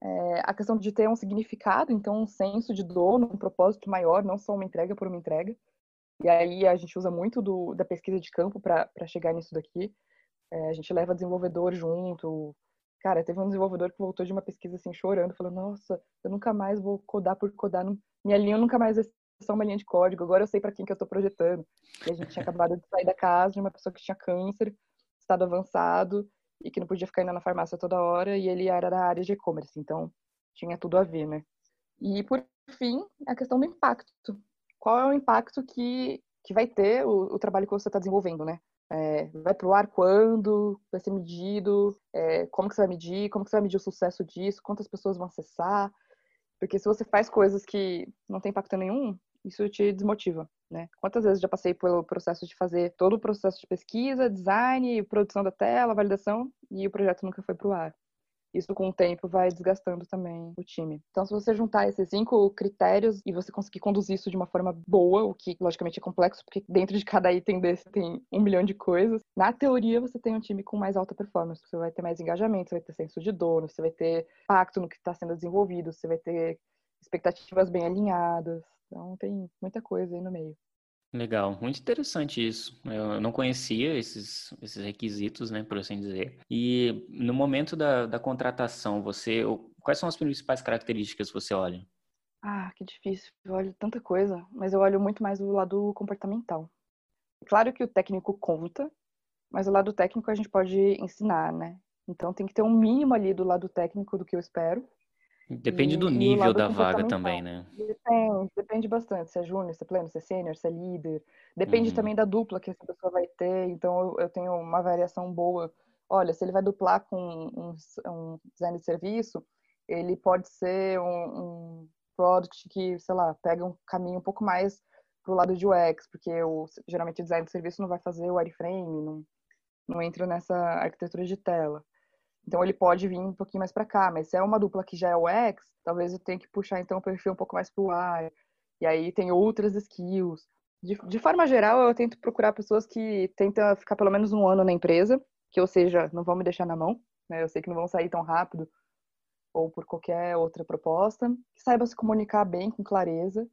É, a questão de ter um significado, então um senso de dono, um propósito maior, não só uma entrega por uma entrega. E aí a gente usa muito do, da pesquisa de campo para chegar nisso daqui. É, a gente leva desenvolvedor junto. Cara, teve um desenvolvedor que voltou de uma pesquisa assim, chorando, falando: Nossa, eu nunca mais vou codar por codar. Minha linha nunca mais ser só uma linha de código. Agora eu sei para quem que eu estou projetando. E a gente tinha acabado de sair da casa de uma pessoa que tinha câncer, estado avançado, e que não podia ficar indo na farmácia toda hora. E ele era da área de e-commerce, então tinha tudo a ver, né? E por fim, a questão do impacto. Qual é o impacto que, que vai ter o, o trabalho que você está desenvolvendo, né? É, vai para o ar quando? Vai ser medido? É, como que você vai medir? Como que você vai medir o sucesso disso? Quantas pessoas vão acessar? Porque se você faz coisas que não tem impacto nenhum, isso te desmotiva, né? Quantas vezes já passei pelo processo de fazer todo o processo de pesquisa, design, produção da tela, validação, e o projeto nunca foi para o ar isso com o tempo vai desgastando também o time. Então, se você juntar esses cinco critérios e você conseguir conduzir isso de uma forma boa, o que logicamente é complexo, porque dentro de cada item desse tem um milhão de coisas, na teoria você tem um time com mais alta performance. Você vai ter mais engajamento, você vai ter senso de dono, você vai ter impacto no que está sendo desenvolvido, você vai ter expectativas bem alinhadas. Então, tem muita coisa aí no meio. Legal, muito interessante isso. Eu não conhecia esses, esses requisitos, né, por assim dizer. E no momento da, da contratação, você, quais são as principais características que você olha? Ah, que difícil. Eu olho tanta coisa, mas eu olho muito mais do lado comportamental. Claro que o técnico conta, mas o lado técnico a gente pode ensinar, né? Então tem que ter um mínimo ali do lado técnico do que eu espero. Depende e, do nível da vaga também, né? Depende, depende bastante. Se é júnior, se é pleno, se é sênior, se é líder. Depende uhum. também da dupla que essa pessoa vai ter. Então, eu, eu, tenho uma variação boa. Olha, se ele vai duplar com um, um design de serviço, ele pode ser um, um, product que, sei lá, pega um caminho um pouco mais pro lado de UX, porque o, geralmente o design de serviço não vai fazer o wireframe, não, não entra nessa arquitetura de tela. Então ele pode vir um pouquinho mais para cá, mas se é uma dupla que já é o X, talvez eu tenha que puxar então o perfil um pouco mais para o Y. E aí tem outras skills. De, de, forma geral, eu tento procurar pessoas que tentam ficar pelo menos um ano na empresa, que ou seja, não vão me deixar na mão, né? Eu sei que não vão sair tão rápido ou por qualquer outra proposta, que saiba se comunicar bem, com clareza,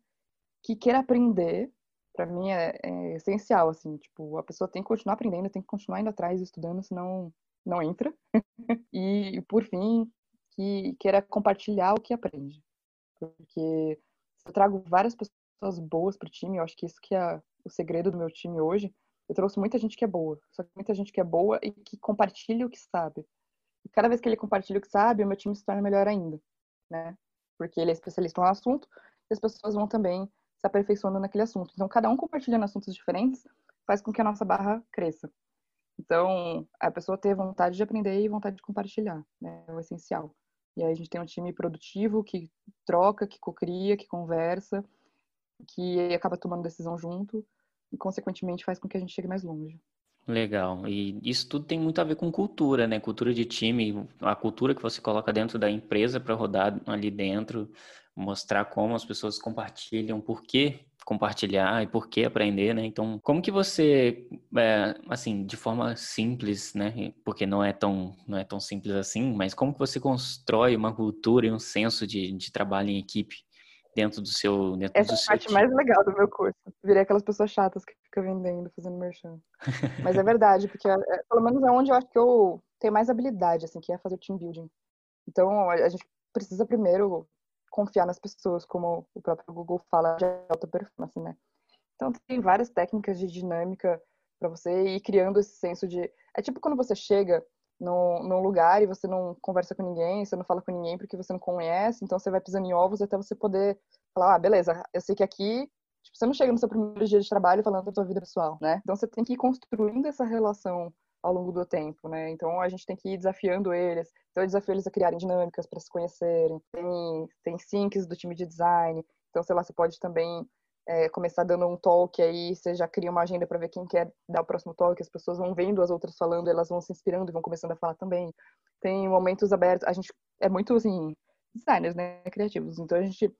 que queira aprender. Para mim é, é essencial, assim, tipo, a pessoa tem que continuar aprendendo, tem que continuar indo atrás, estudando, senão não entra. e, por fim, que queira compartilhar o que aprende. Porque eu trago várias pessoas boas para o time, eu acho que isso que é o segredo do meu time hoje. Eu trouxe muita gente que é boa, só que muita gente que é boa e que compartilha o que sabe. E cada vez que ele compartilha o que sabe, o meu time se torna melhor ainda, né? Porque ele é especialista no assunto e as pessoas vão também se aperfeiçoando naquele assunto. Então, cada um compartilhando assuntos diferentes faz com que a nossa barra cresça. Então, a pessoa ter vontade de aprender e vontade de compartilhar, né? É o essencial. E aí a gente tem um time produtivo que troca, que cocria, que conversa, que acaba tomando decisão junto e, consequentemente, faz com que a gente chegue mais longe. Legal. E isso tudo tem muito a ver com cultura, né? Cultura de time, a cultura que você coloca dentro da empresa para rodar ali dentro, mostrar como as pessoas compartilham, por que compartilhar e por que aprender, né? Então, como que você, é, assim, de forma simples, né? Porque não é tão não é tão simples assim, mas como que você constrói uma cultura e um senso de, de trabalho em equipe dentro do seu dentro Essa do é a parte time? mais legal do meu curso. Virei aquelas pessoas chatas que ficam vendendo, fazendo merchan. mas é verdade, porque é, pelo menos é onde eu acho que eu tenho mais habilidade, assim, que é fazer team building. Então, a gente precisa primeiro confiar nas pessoas, como o próprio Google fala de alta performance, né? Então tem várias técnicas de dinâmica para você ir criando esse senso de é tipo quando você chega num, num, lugar e você não conversa com ninguém, você não fala com ninguém porque você não conhece, então você vai pisando em ovos até você poder falar, ah, beleza, eu sei que aqui tipo, você não chega no seu primeiro dia de trabalho falando da sua vida pessoal, né? Então você tem que ir construindo essa relação ao longo do tempo, né? Então a gente tem que ir desafiando eles. Então eu desafio eles a criarem dinâmicas para se conhecerem. Tem tem syncs do time de design. Então sei lá, você pode também é, começar dando um talk, aí você já cria uma agenda para ver quem quer dar o próximo talk, as pessoas vão vendo as outras falando, elas vão se inspirando e vão começando a falar também. Tem momentos abertos, a gente é muito assim, designers, né, criativos, então a gente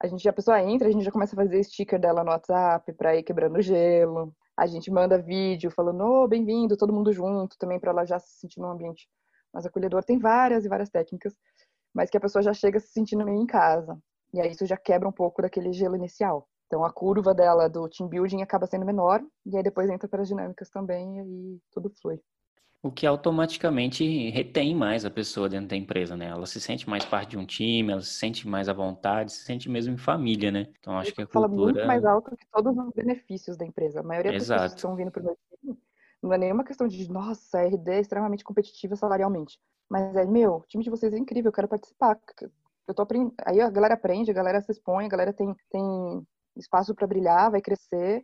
a gente a pessoa entra, a gente já começa a fazer sticker dela no WhatsApp para ir quebrando gelo. A gente manda vídeo falando, oh, bem-vindo, todo mundo junto, também para ela já se sentir num ambiente mais acolhedor. Tem várias e várias técnicas, mas que a pessoa já chega se sentindo meio em casa. E aí isso já quebra um pouco daquele gelo inicial. Então a curva dela do team building acaba sendo menor e aí depois entra para as dinâmicas também e aí tudo flui. O que automaticamente retém mais a pessoa dentro da empresa, né? Ela se sente mais parte de um time, ela se sente mais à vontade, se sente mesmo em família, né? Então acho que a cultura... fala muito mais alto que todos os benefícios da empresa. A maioria das Exato. pessoas que estão vindo para o meu time não é nenhuma questão de, nossa, a RD é extremamente competitiva salarialmente. Mas é, meu, o time de vocês é incrível, eu quero participar. Eu tô aprendendo. Aí a galera aprende, a galera se expõe, a galera tem, tem espaço para brilhar, vai crescer.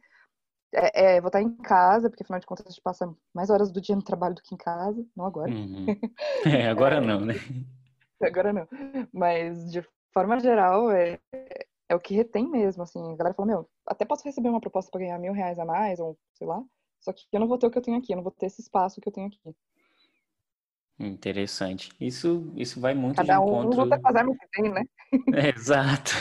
É, é, vou estar em casa, porque afinal de contas a gente passa mais horas do dia no trabalho do que em casa, não agora. Uhum. É, agora não, né? Agora não. Mas de forma geral, é, é o que retém mesmo, assim. A galera fala, meu, até posso receber uma proposta para ganhar mil reais a mais, ou sei lá, só que eu não vou ter o que eu tenho aqui, eu não vou ter esse espaço que eu tenho aqui. Interessante. Isso, isso vai muito Cada de encontro... Cada um fazer o que tem, né? É, exato.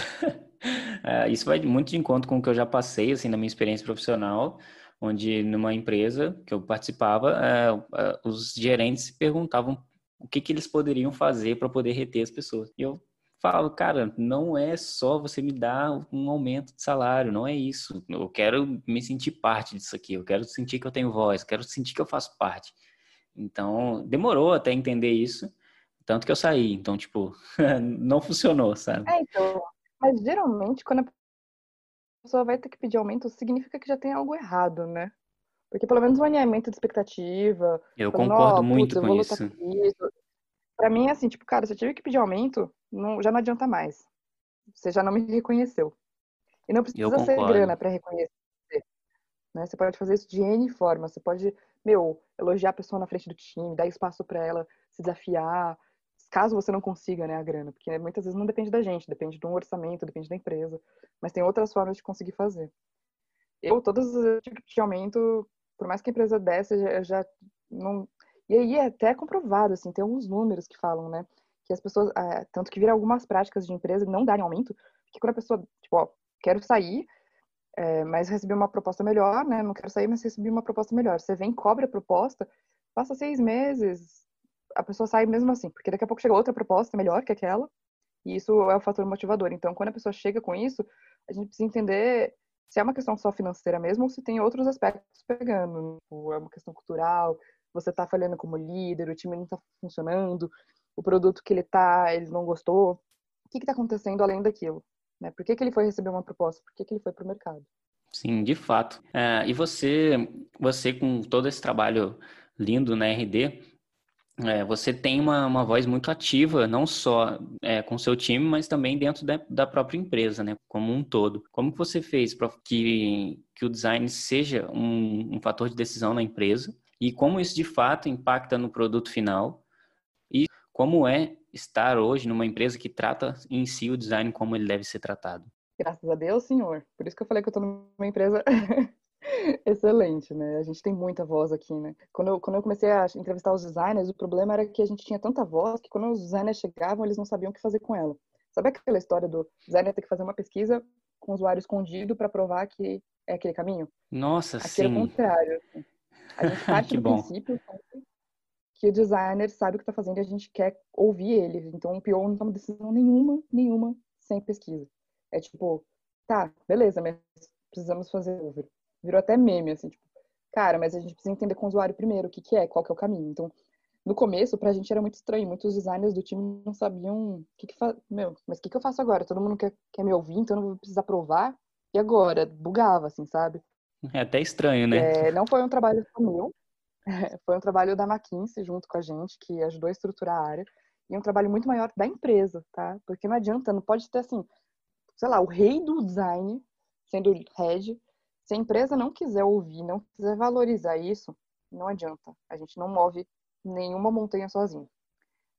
É, isso vai muito de encontro com o que eu já passei, assim, na minha experiência profissional, onde numa empresa que eu participava, é, é, os gerentes perguntavam o que, que eles poderiam fazer para poder reter as pessoas. E eu falo, cara, não é só você me dar um aumento de salário, não é isso. Eu quero me sentir parte disso aqui, eu quero sentir que eu tenho voz, quero sentir que eu faço parte. Então, demorou até entender isso, tanto que eu saí. Então, tipo, não funcionou, sabe? É, então, mas geralmente quando a pessoa vai ter que pedir aumento, significa que já tem algo errado, né? Porque pelo menos um alinhamento de expectativa. Eu falando, concordo oh, muito com isso. isso. Pra mim é assim, tipo, cara, se eu tive que pedir aumento, não, já não adianta mais. Você já não me reconheceu. E não precisa ser grana para reconhecer. Né? Você pode fazer isso de N forma. Você pode, meu, elogiar a pessoa na frente do time, dar espaço para ela se desafiar, caso você não consiga, né, a grana, porque muitas vezes não depende da gente, depende de um orçamento, depende da empresa, mas tem outras formas de conseguir fazer. Eu, todos os tipos de aumento, por mais que a empresa desse, já, já não... E aí é até comprovado, assim, tem alguns números que falam, né, que as pessoas, é, tanto que viram algumas práticas de empresa não darem aumento, que quando a pessoa, tipo, ó, quero sair, é, mas recebi uma proposta melhor, né, não quero sair, mas recebi uma proposta melhor. Você vem, cobre a proposta, passa seis meses, a pessoa sai mesmo assim, porque daqui a pouco chega outra proposta melhor que aquela, e isso é o fator motivador. Então, quando a pessoa chega com isso, a gente precisa entender se é uma questão só financeira mesmo ou se tem outros aspectos pegando. Tipo, é uma questão cultural, você está falhando como líder, o time não está funcionando, o produto que ele está, ele não gostou. O que está acontecendo além daquilo? Né? Por que, que ele foi receber uma proposta? Por que, que ele foi para o mercado? Sim, de fato. É, e você, você com todo esse trabalho lindo na RD, é, você tem uma, uma voz muito ativa, não só é, com seu time, mas também dentro da, da própria empresa, né, como um todo. Como que você fez para que, que o design seja um, um fator de decisão na empresa e como isso de fato impacta no produto final e como é estar hoje numa empresa que trata em si o design como ele deve ser tratado? Graças a Deus, senhor. Por isso que eu falei que eu estou numa empresa Excelente, né? A gente tem muita voz aqui, né? Quando eu, quando eu comecei a entrevistar os designers, o problema era que a gente tinha tanta voz que quando os designers chegavam, eles não sabiam o que fazer com ela. Sabe aquela história do designer ter que fazer uma pesquisa com o usuário escondido para provar que é aquele caminho? Nossa, aqui sim. é o contrário. Assim. A gente parte do bom. princípio que o designer sabe o que está fazendo e a gente quer ouvir ele. Então, o PO não toma decisão nenhuma, nenhuma, sem pesquisa. É tipo, tá, beleza, mas precisamos fazer over virou até meme, assim, tipo, cara, mas a gente precisa entender com o usuário primeiro o que, que é, qual que é o caminho. Então, no começo, pra gente era muito estranho. Muitos designers do time não sabiam o que, que faz. Meu, mas o que, que eu faço agora? Todo mundo quer, quer me ouvir, então eu não vou precisar provar. E agora? Bugava, assim, sabe? É até estranho, né? É, não foi um trabalho só meu. foi um trabalho da McKinsey junto com a gente, que ajudou a estruturar a área. E um trabalho muito maior da empresa, tá? Porque não adianta, não pode ter assim, sei lá, o rei do design sendo head se a empresa não quiser ouvir, não quiser valorizar isso, não adianta. A gente não move nenhuma montanha sozinho.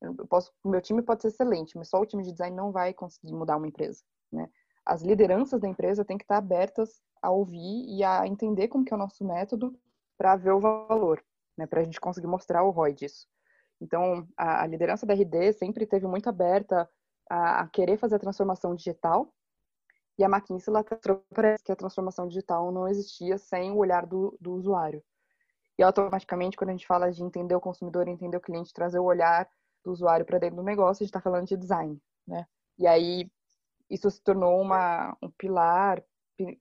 Eu posso, meu time pode ser excelente, mas só o time de design não vai conseguir mudar uma empresa, né? as lideranças da empresa têm que estar abertas a ouvir e a entender como que é o nosso método para ver o valor, né, para a gente conseguir mostrar o ROI disso. Então, a, a liderança da RD sempre teve muito aberta a, a, querer fazer a transformação digital e a McKinsey lá parece que a transformação digital não existia sem o olhar do, do usuário. E automaticamente, quando a gente fala de entender o consumidor, entender o cliente, trazer o olhar do usuário para dentro do negócio, a gente está falando de design, né? E aí isso se tornou uma, um pilar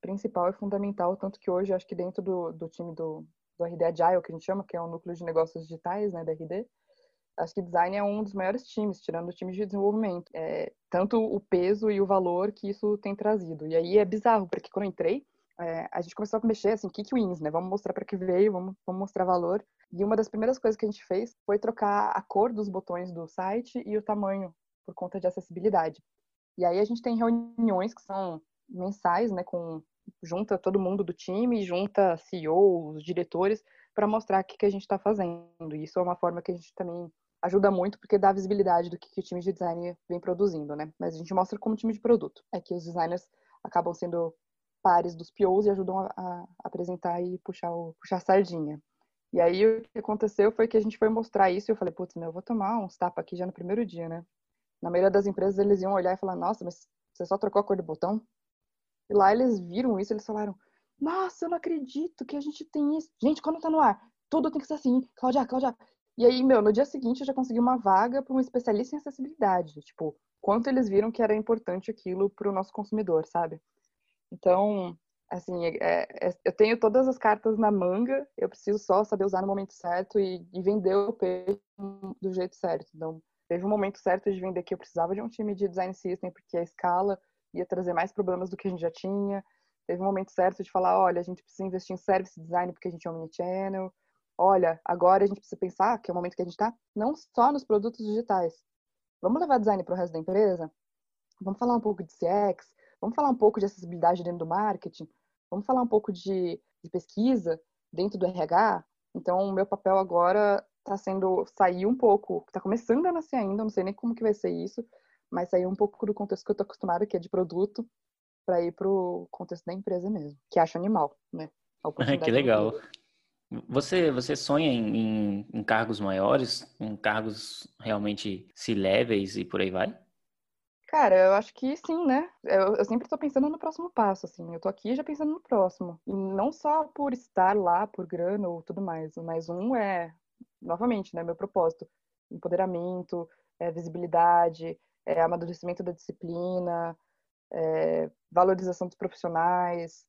principal e fundamental, tanto que hoje acho que dentro do, do time do, do RD Agile, que a gente chama, que é o núcleo de negócios digitais, né, da RD, acho que design é um dos maiores times, tirando o time de desenvolvimento. É, tanto o peso e o valor que isso tem trazido. E aí é bizarro, porque quando eu entrei, é, a gente começou a mexer assim, que wins, né? Vamos mostrar para que veio, vamos, vamos mostrar valor. E uma das primeiras coisas que a gente fez foi trocar a cor dos botões do site e o tamanho por conta de acessibilidade. E aí a gente tem reuniões que são mensais, né, com junta todo mundo do time, junta CEOs, diretores, para mostrar o que, que a gente está fazendo. E isso é uma forma que a gente também ajuda muito, porque dá visibilidade do que, que o time de design vem produzindo, né? Mas a gente mostra como time de produto. É que os designers acabam sendo pares dos POs e ajudam a, a apresentar e puxar, o, puxar a sardinha. E aí o que aconteceu foi que a gente foi mostrar isso e eu falei, putz, meu, eu vou tomar uns tapas aqui já no primeiro dia, né? Na maioria das empresas eles iam olhar e falar, nossa, mas você só trocou a cor do botão? E lá eles viram isso, eles falaram, nossa, eu não acredito que a gente tem isso. Gente, quando tá no ar, tudo tem que ser assim, Cláudia, Cláudia. E aí, meu, no dia seguinte eu já consegui uma vaga para um especialista em acessibilidade. Tipo, quanto eles viram que era importante aquilo para o nosso consumidor, sabe? Então, assim, é, é, eu tenho todas as cartas na manga, eu preciso só saber usar no momento certo e, e vender o peixe do jeito certo. Então, teve um momento certo de vender que eu precisava de um time de design system, porque a escala ia trazer mais problemas do que a gente já tinha. Teve um momento certo de falar, olha, a gente precisa investir em service design porque a gente é omnichannel. Olha, agora a gente precisa pensar, que é o momento que a gente está, não só nos produtos digitais. Vamos levar design para o resto da empresa? Vamos falar um pouco de CX, Vamos falar um pouco de acessibilidade dentro do marketing? Vamos falar um pouco de, de pesquisa dentro do RH? Então, o meu papel agora está sendo sair um pouco, está começando a nascer ainda, não sei nem como que vai ser isso, mas sair um pouco do contexto que eu estou acostumada, que é de produto, para ir para o contexto da empresa mesmo, que acho animal, né? que legal. Você, você sonha em, em, em, cargos maiores, em cargos realmente C-levels e por aí vai? Cara, eu acho que sim, né? Eu, eu sempre tô pensando no próximo passo, assim. Eu tô aqui já pensando no próximo. E não só por estar lá, por grana ou tudo mais. Mas um é, novamente, né? Meu propósito. Empoderamento, é, visibilidade, é, amadurecimento da disciplina, é, valorização dos profissionais,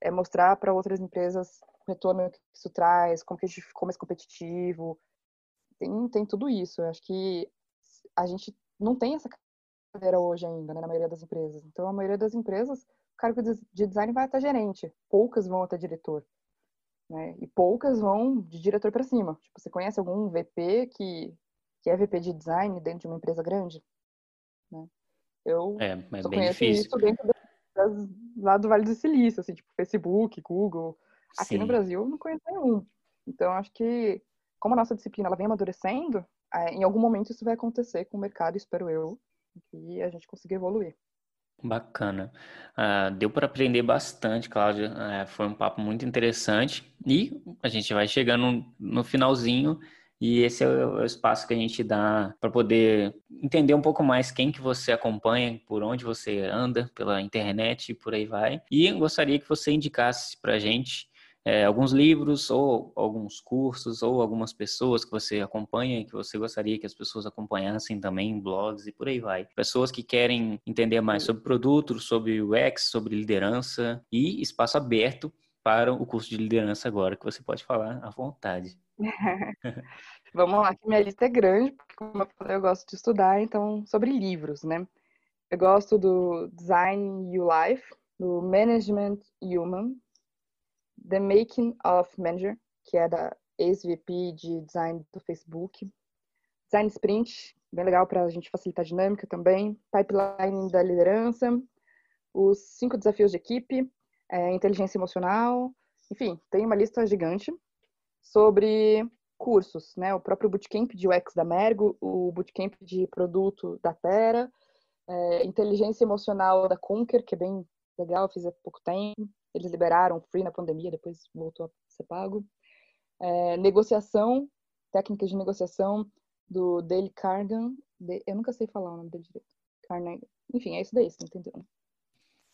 é mostrar para outras empresas retorno que isso traz, como que a gente ficou mais competitivo. Tem, tem tudo isso. Eu acho que a gente não tem essa cadeira hoje ainda, né, na maioria das empresas. Então, a maioria das empresas, o cargo de design vai até gerente, poucas vão até diretor. Né? E poucas vão de diretor para cima. Tipo, você conhece algum VP que, que é VP de design dentro de uma empresa grande? Né? Eu é, é bem difícil. isso dentro das, lá do Vale do Silício, assim, tipo Facebook, Google. Aqui Sim. no Brasil eu não conheço nenhum. Então, acho que como a nossa disciplina ela vem amadurecendo, é, em algum momento isso vai acontecer com o mercado, espero eu, e a gente conseguir evoluir. Bacana. Uh, deu para aprender bastante, Cláudia. Uh, foi um papo muito interessante. E a gente vai chegando no finalzinho. E esse é o espaço que a gente dá para poder entender um pouco mais quem que você acompanha, por onde você anda, pela internet e por aí vai. E gostaria que você indicasse para a gente é, alguns livros ou alguns cursos ou algumas pessoas que você acompanha e que você gostaria que as pessoas acompanhassem também, blogs e por aí vai. Pessoas que querem entender mais sobre produto, sobre UX, sobre liderança e espaço aberto para o curso de liderança agora, que você pode falar à vontade. Vamos lá, que minha lista é grande, porque como eu falei, eu gosto de estudar, então, sobre livros, né? Eu gosto do Design You Life, do Management Human, The Making of Manager, que é da ex-VP de design do Facebook. Design Sprint, bem legal para a gente facilitar a dinâmica também. Pipeline da liderança. Os cinco desafios de equipe. É, inteligência emocional. Enfim, tem uma lista gigante sobre cursos, né? O próprio Bootcamp de UX da Mergo, o Bootcamp de produto da Terra, É, inteligência emocional da Conquer, que é bem legal, fiz há pouco tempo. Eles liberaram free na pandemia, depois voltou a ser pago. É, negociação, técnicas de negociação do Dale Cargan. De, eu nunca sei falar o nome dele direito. Carnegie. Enfim, é isso daí, você entendeu?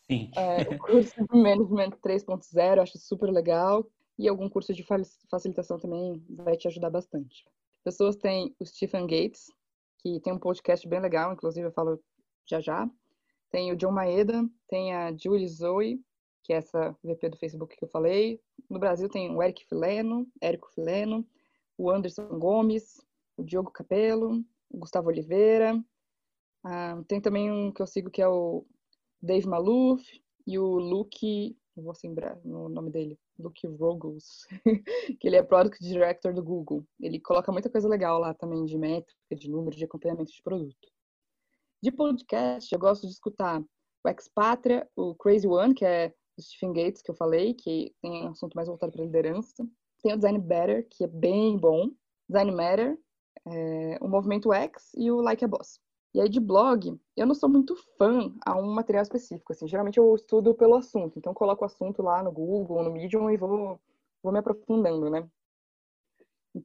Sim. É, o curso de Management 3.0, acho super legal. E algum curso de facilitação também vai te ajudar bastante. Pessoas têm o Stephen Gates, que tem um podcast bem legal, inclusive eu falo já já. Tem o John Maeda, tem a Julie Zoe, que é essa VP do Facebook que eu falei. No Brasil tem o Eric Fileno, Érico Fileno, o Anderson Gomes, o Diogo Capello, o Gustavo Oliveira. Ah, tem também um que eu sigo que é o Dave Maluf e o Luke, não vou lembrar o nome dele, Luke Rogos, que ele é Product Director do Google. Ele coloca muita coisa legal lá também de métrica, de número, de acompanhamento de produto. De podcast, eu gosto de escutar o Expatria, o Crazy One, que é Stephen Gates, que eu falei, que tem um assunto mais voltado para liderança. Tem o Design Better, que é bem bom. Design Matter, é, o Movimento X e o Like a Boss. E aí de blog, eu não sou muito fã a um material específico, assim. Geralmente eu estudo pelo assunto, então coloco o assunto lá no Google, no Medium e vou, vou me aprofundando, né?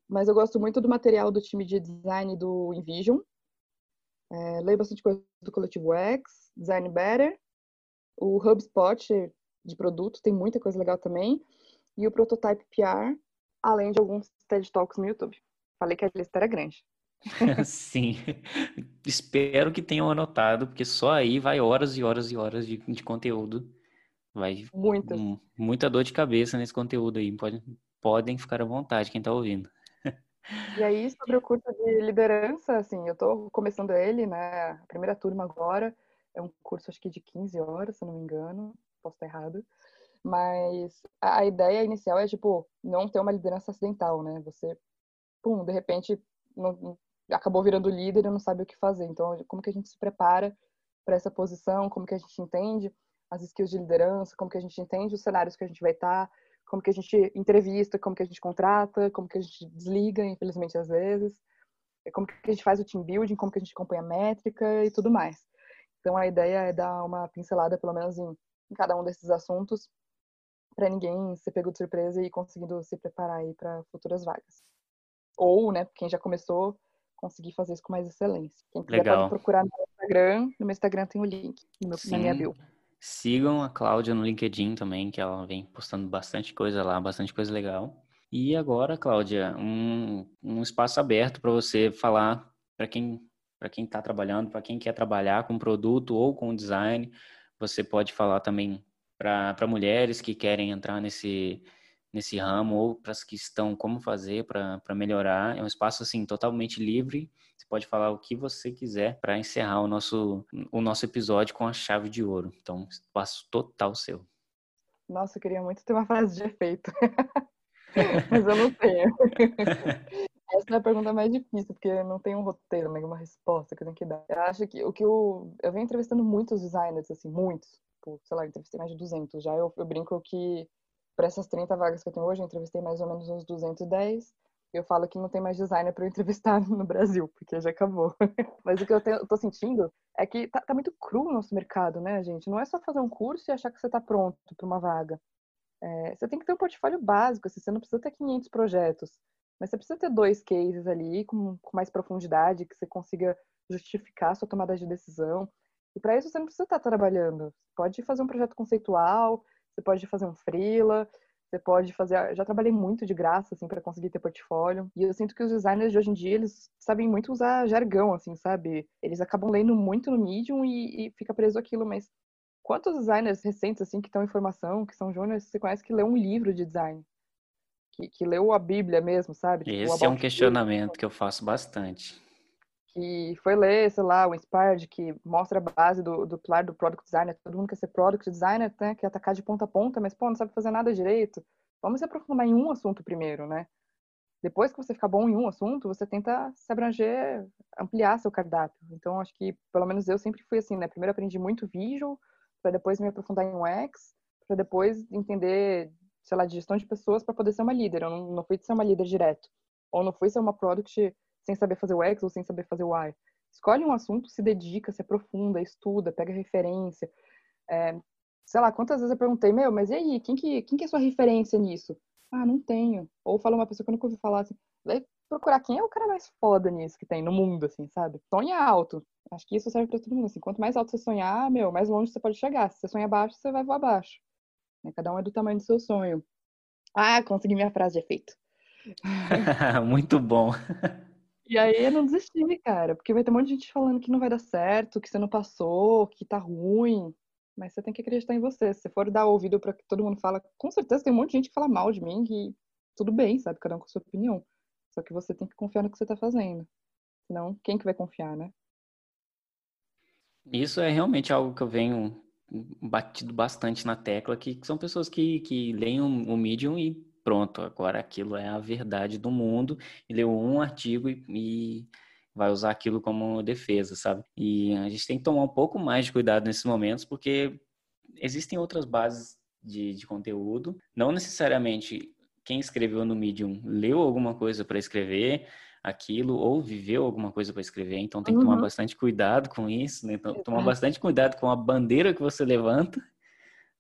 Mas eu gosto muito do material do time de design do InVision, é, leio bastante coisa do Coletivo X, Design Better, o HubSpot de produto, tem muita coisa legal também, e o Prototype PR, além de alguns TED Talks no YouTube. Falei que a lista era grande. Sim, espero que tenham anotado, porque só aí vai horas e horas e horas de, de conteúdo. Vai Muitas. muita dor de cabeça nesse conteúdo aí. Pode, podem ficar à vontade, quem está ouvindo. E aí, sobre o curso de liderança, assim, eu estou começando ele, né? A primeira turma agora. É um curso, acho que de 15 horas, se não me engano. Posso estar errado. Mas a ideia inicial é, tipo, não ter uma liderança acidental, né? Você, pum, de repente, não, acabou virando líder e não sabe o que fazer. Então, como que a gente se prepara para essa posição? Como que a gente entende as skills de liderança? Como que a gente entende os cenários que a gente vai estar? Tá? como que a gente entrevista, como que a gente contrata, como que a gente desliga, infelizmente às vezes, como que a gente faz o team building, como que a gente acompanha a métrica e tudo mais. Então a ideia é dar uma pincelada pelo menos em, em cada um desses assuntos para ninguém ser pego de surpresa e conseguindo se preparar aí para futuras vagas. Ou, né, quem já começou, conseguir fazer isso com mais excelência. Quem quiser Legal. pode procurar no Instagram, no meu Instagram tem o link no meu, na minha bio. Sigam a Cláudia no LinkedIn também, que ela vem postando bastante coisa lá, bastante coisa legal. E agora, Cláudia, um, um espaço aberto para você falar para quem para quem está trabalhando, para quem quer trabalhar com produto ou com design. Você pode falar também para mulheres que querem entrar nesse, nesse ramo ou para as que estão como fazer para melhorar. É um espaço assim totalmente livre você pode falar o que você quiser para encerrar o nosso, o nosso episódio com a chave de ouro. Então, espaço total seu. Nossa, eu queria muito ter uma frase de efeito. Mas eu não tenho. Essa é a pergunta mais difícil, porque não tem um roteiro, nenhuma resposta que eu tenho que dar. Eu acho que o que eu. Eu venho entrevistando muitos designers, assim, muitos. Tipo, sei lá, entrevistei mais de 200 já. Eu, eu brinco que, para essas 30 vagas que eu tenho hoje, eu entrevistei mais ou menos uns 210 eu falo que não tem mais designer para eu entrevistar no Brasil, porque já acabou. Mas o que eu, tenho, eu tô sentindo é que tá, tá, muito cru o nosso mercado, né, gente? Não é só fazer um curso e achar que você tá pronto para uma vaga. É, você tem que ter um portfólio básico, assim, você não precisa ter 500 projetos, mas você precisa ter dois cases ali com, com mais profundidade, que você consiga justificar sua tomada de decisão. E para isso você não precisa estar trabalhando. Você pode fazer um projeto conceitual, você pode fazer um freela, você pode fazer. Já trabalhei muito de graça, assim, para conseguir ter portfólio. E eu sinto que os designers de hoje em dia, eles sabem muito usar jargão, assim, sabe? Eles acabam lendo muito no Medium e, e fica preso aquilo, mas quantos designers recentes, assim, que estão em formação, que são júniores, você conhece que lê um livro de design? Que, que leu a Bíblia mesmo, sabe? Tipo, Esse é um questionamento que eu faço bastante que foi ler, sei lá, o Inspired, que mostra a base do, do pilar do Product Designer. Todo mundo quer ser Product Designer, né? quer atacar de ponta a ponta, mas, pô, não sabe fazer nada direito. Vamos se aprofundar em um assunto primeiro, né? Depois que você ficar bom em um assunto, você tenta se abranger, ampliar seu cardápio. Então, acho que, pelo menos eu sempre fui assim, né? Primeiro aprendi muito Visual, para depois me aprofundar em UX, para depois entender, sei lá, de gestão de pessoas para poder ser uma líder. Eu não, não fui ser uma líder direto. Ou não fui ser uma product sem saber fazer o X ou sem saber fazer o Y. Escolhe um assunto, se dedica, se aprofunda, estuda, pega referência. É, sei lá, quantas vezes eu perguntei, meu, mas e aí, quem que, quem que é sua referência nisso? Ah, não tenho. Ou fala uma pessoa que eu nunca ouvi falar assim, vai procurar quem é o cara mais foda nisso que tem no mundo, assim, sabe? Sonha alto. Acho que isso serve para todo mundo, assim. Quanto mais alto você sonhar, meu, mais longe você pode chegar. Se você sonha baixo, você vai voar baixo. Né? Cada um é do tamanho do seu sonho. Ah, consegui minha frase de efeito. Muito bom. E aí eu não desisti, cara, porque vai ter um monte de gente falando que não vai dar certo, que você não passou, que tá ruim. Mas você tem que acreditar em você. Se você for dar ouvido para que todo mundo fala, com certeza tem um monte de gente que fala mal de mim, que tudo bem, sabe? Cada um com a sua opinião. Só que você tem que confiar no que você tá fazendo. Senão, quem que vai confiar, né? Isso é realmente algo que eu venho batido bastante na tecla, que são pessoas que, que leem o, Medium e pronto, agora aquilo é a verdade do mundo, e leu um artigo e, e vai usar aquilo como defesa, sabe? E a gente tem que tomar um pouco mais de cuidado nesses momentos, porque existem outras bases de, de conteúdo, não necessariamente quem escreveu no Medium leu alguma coisa para escrever aquilo ou viveu alguma coisa para escrever, então tem que tomar uhum. bastante cuidado com isso, né? Então, tomar bastante cuidado com a bandeira que você levanta,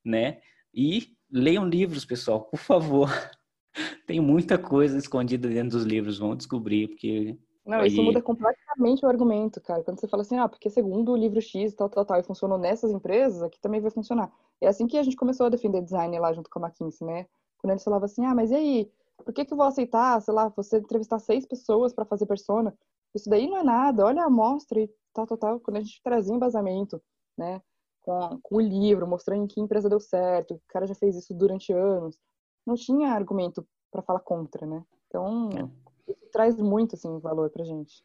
né? E leiam livros, pessoal, por favor. tem muita coisa escondida dentro dos livros, vão descobrir, porque não, isso muda completamente o argumento, cara. Quando você fala assim, ah, porque segundo o livro X, tal, tal, tal, e funcionou nessas empresas, aqui também vai funcionar. É assim que a gente começou a defender design lá junto com a McKinsey, né? Quando eles falavam assim, ah, mas e aí? Por que que eu vou aceitar, sei lá, você entrevistar seis pessoas para fazer persona? Isso daí não é nada, olha a amostra e tal, tal, tal. Quando a gente trazia embasamento, né? Com, com o livro, mostrando em que empresa deu certo, o cara já fez isso durante anos. Não tinha argumento para falar contra, né? Então, é isso traz muito assim valor para gente.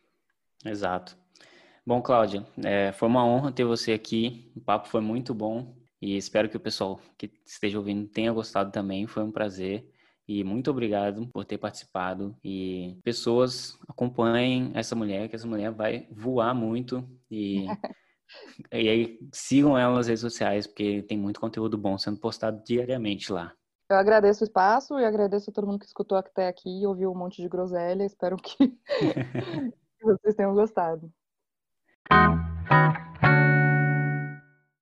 Exato. Bom, Cláudia, é, foi uma honra ter você aqui. O papo foi muito bom e espero que o pessoal que esteja ouvindo tenha gostado também. Foi um prazer e muito obrigado por ter participado. E pessoas acompanhem essa mulher, que essa mulher vai voar muito e e aí sigam ela nas redes sociais porque tem muito conteúdo bom sendo postado diariamente lá. Eu agradeço o espaço e agradeço a todo mundo que escutou até aqui e ouviu um monte de groselha. Espero que vocês tenham gostado.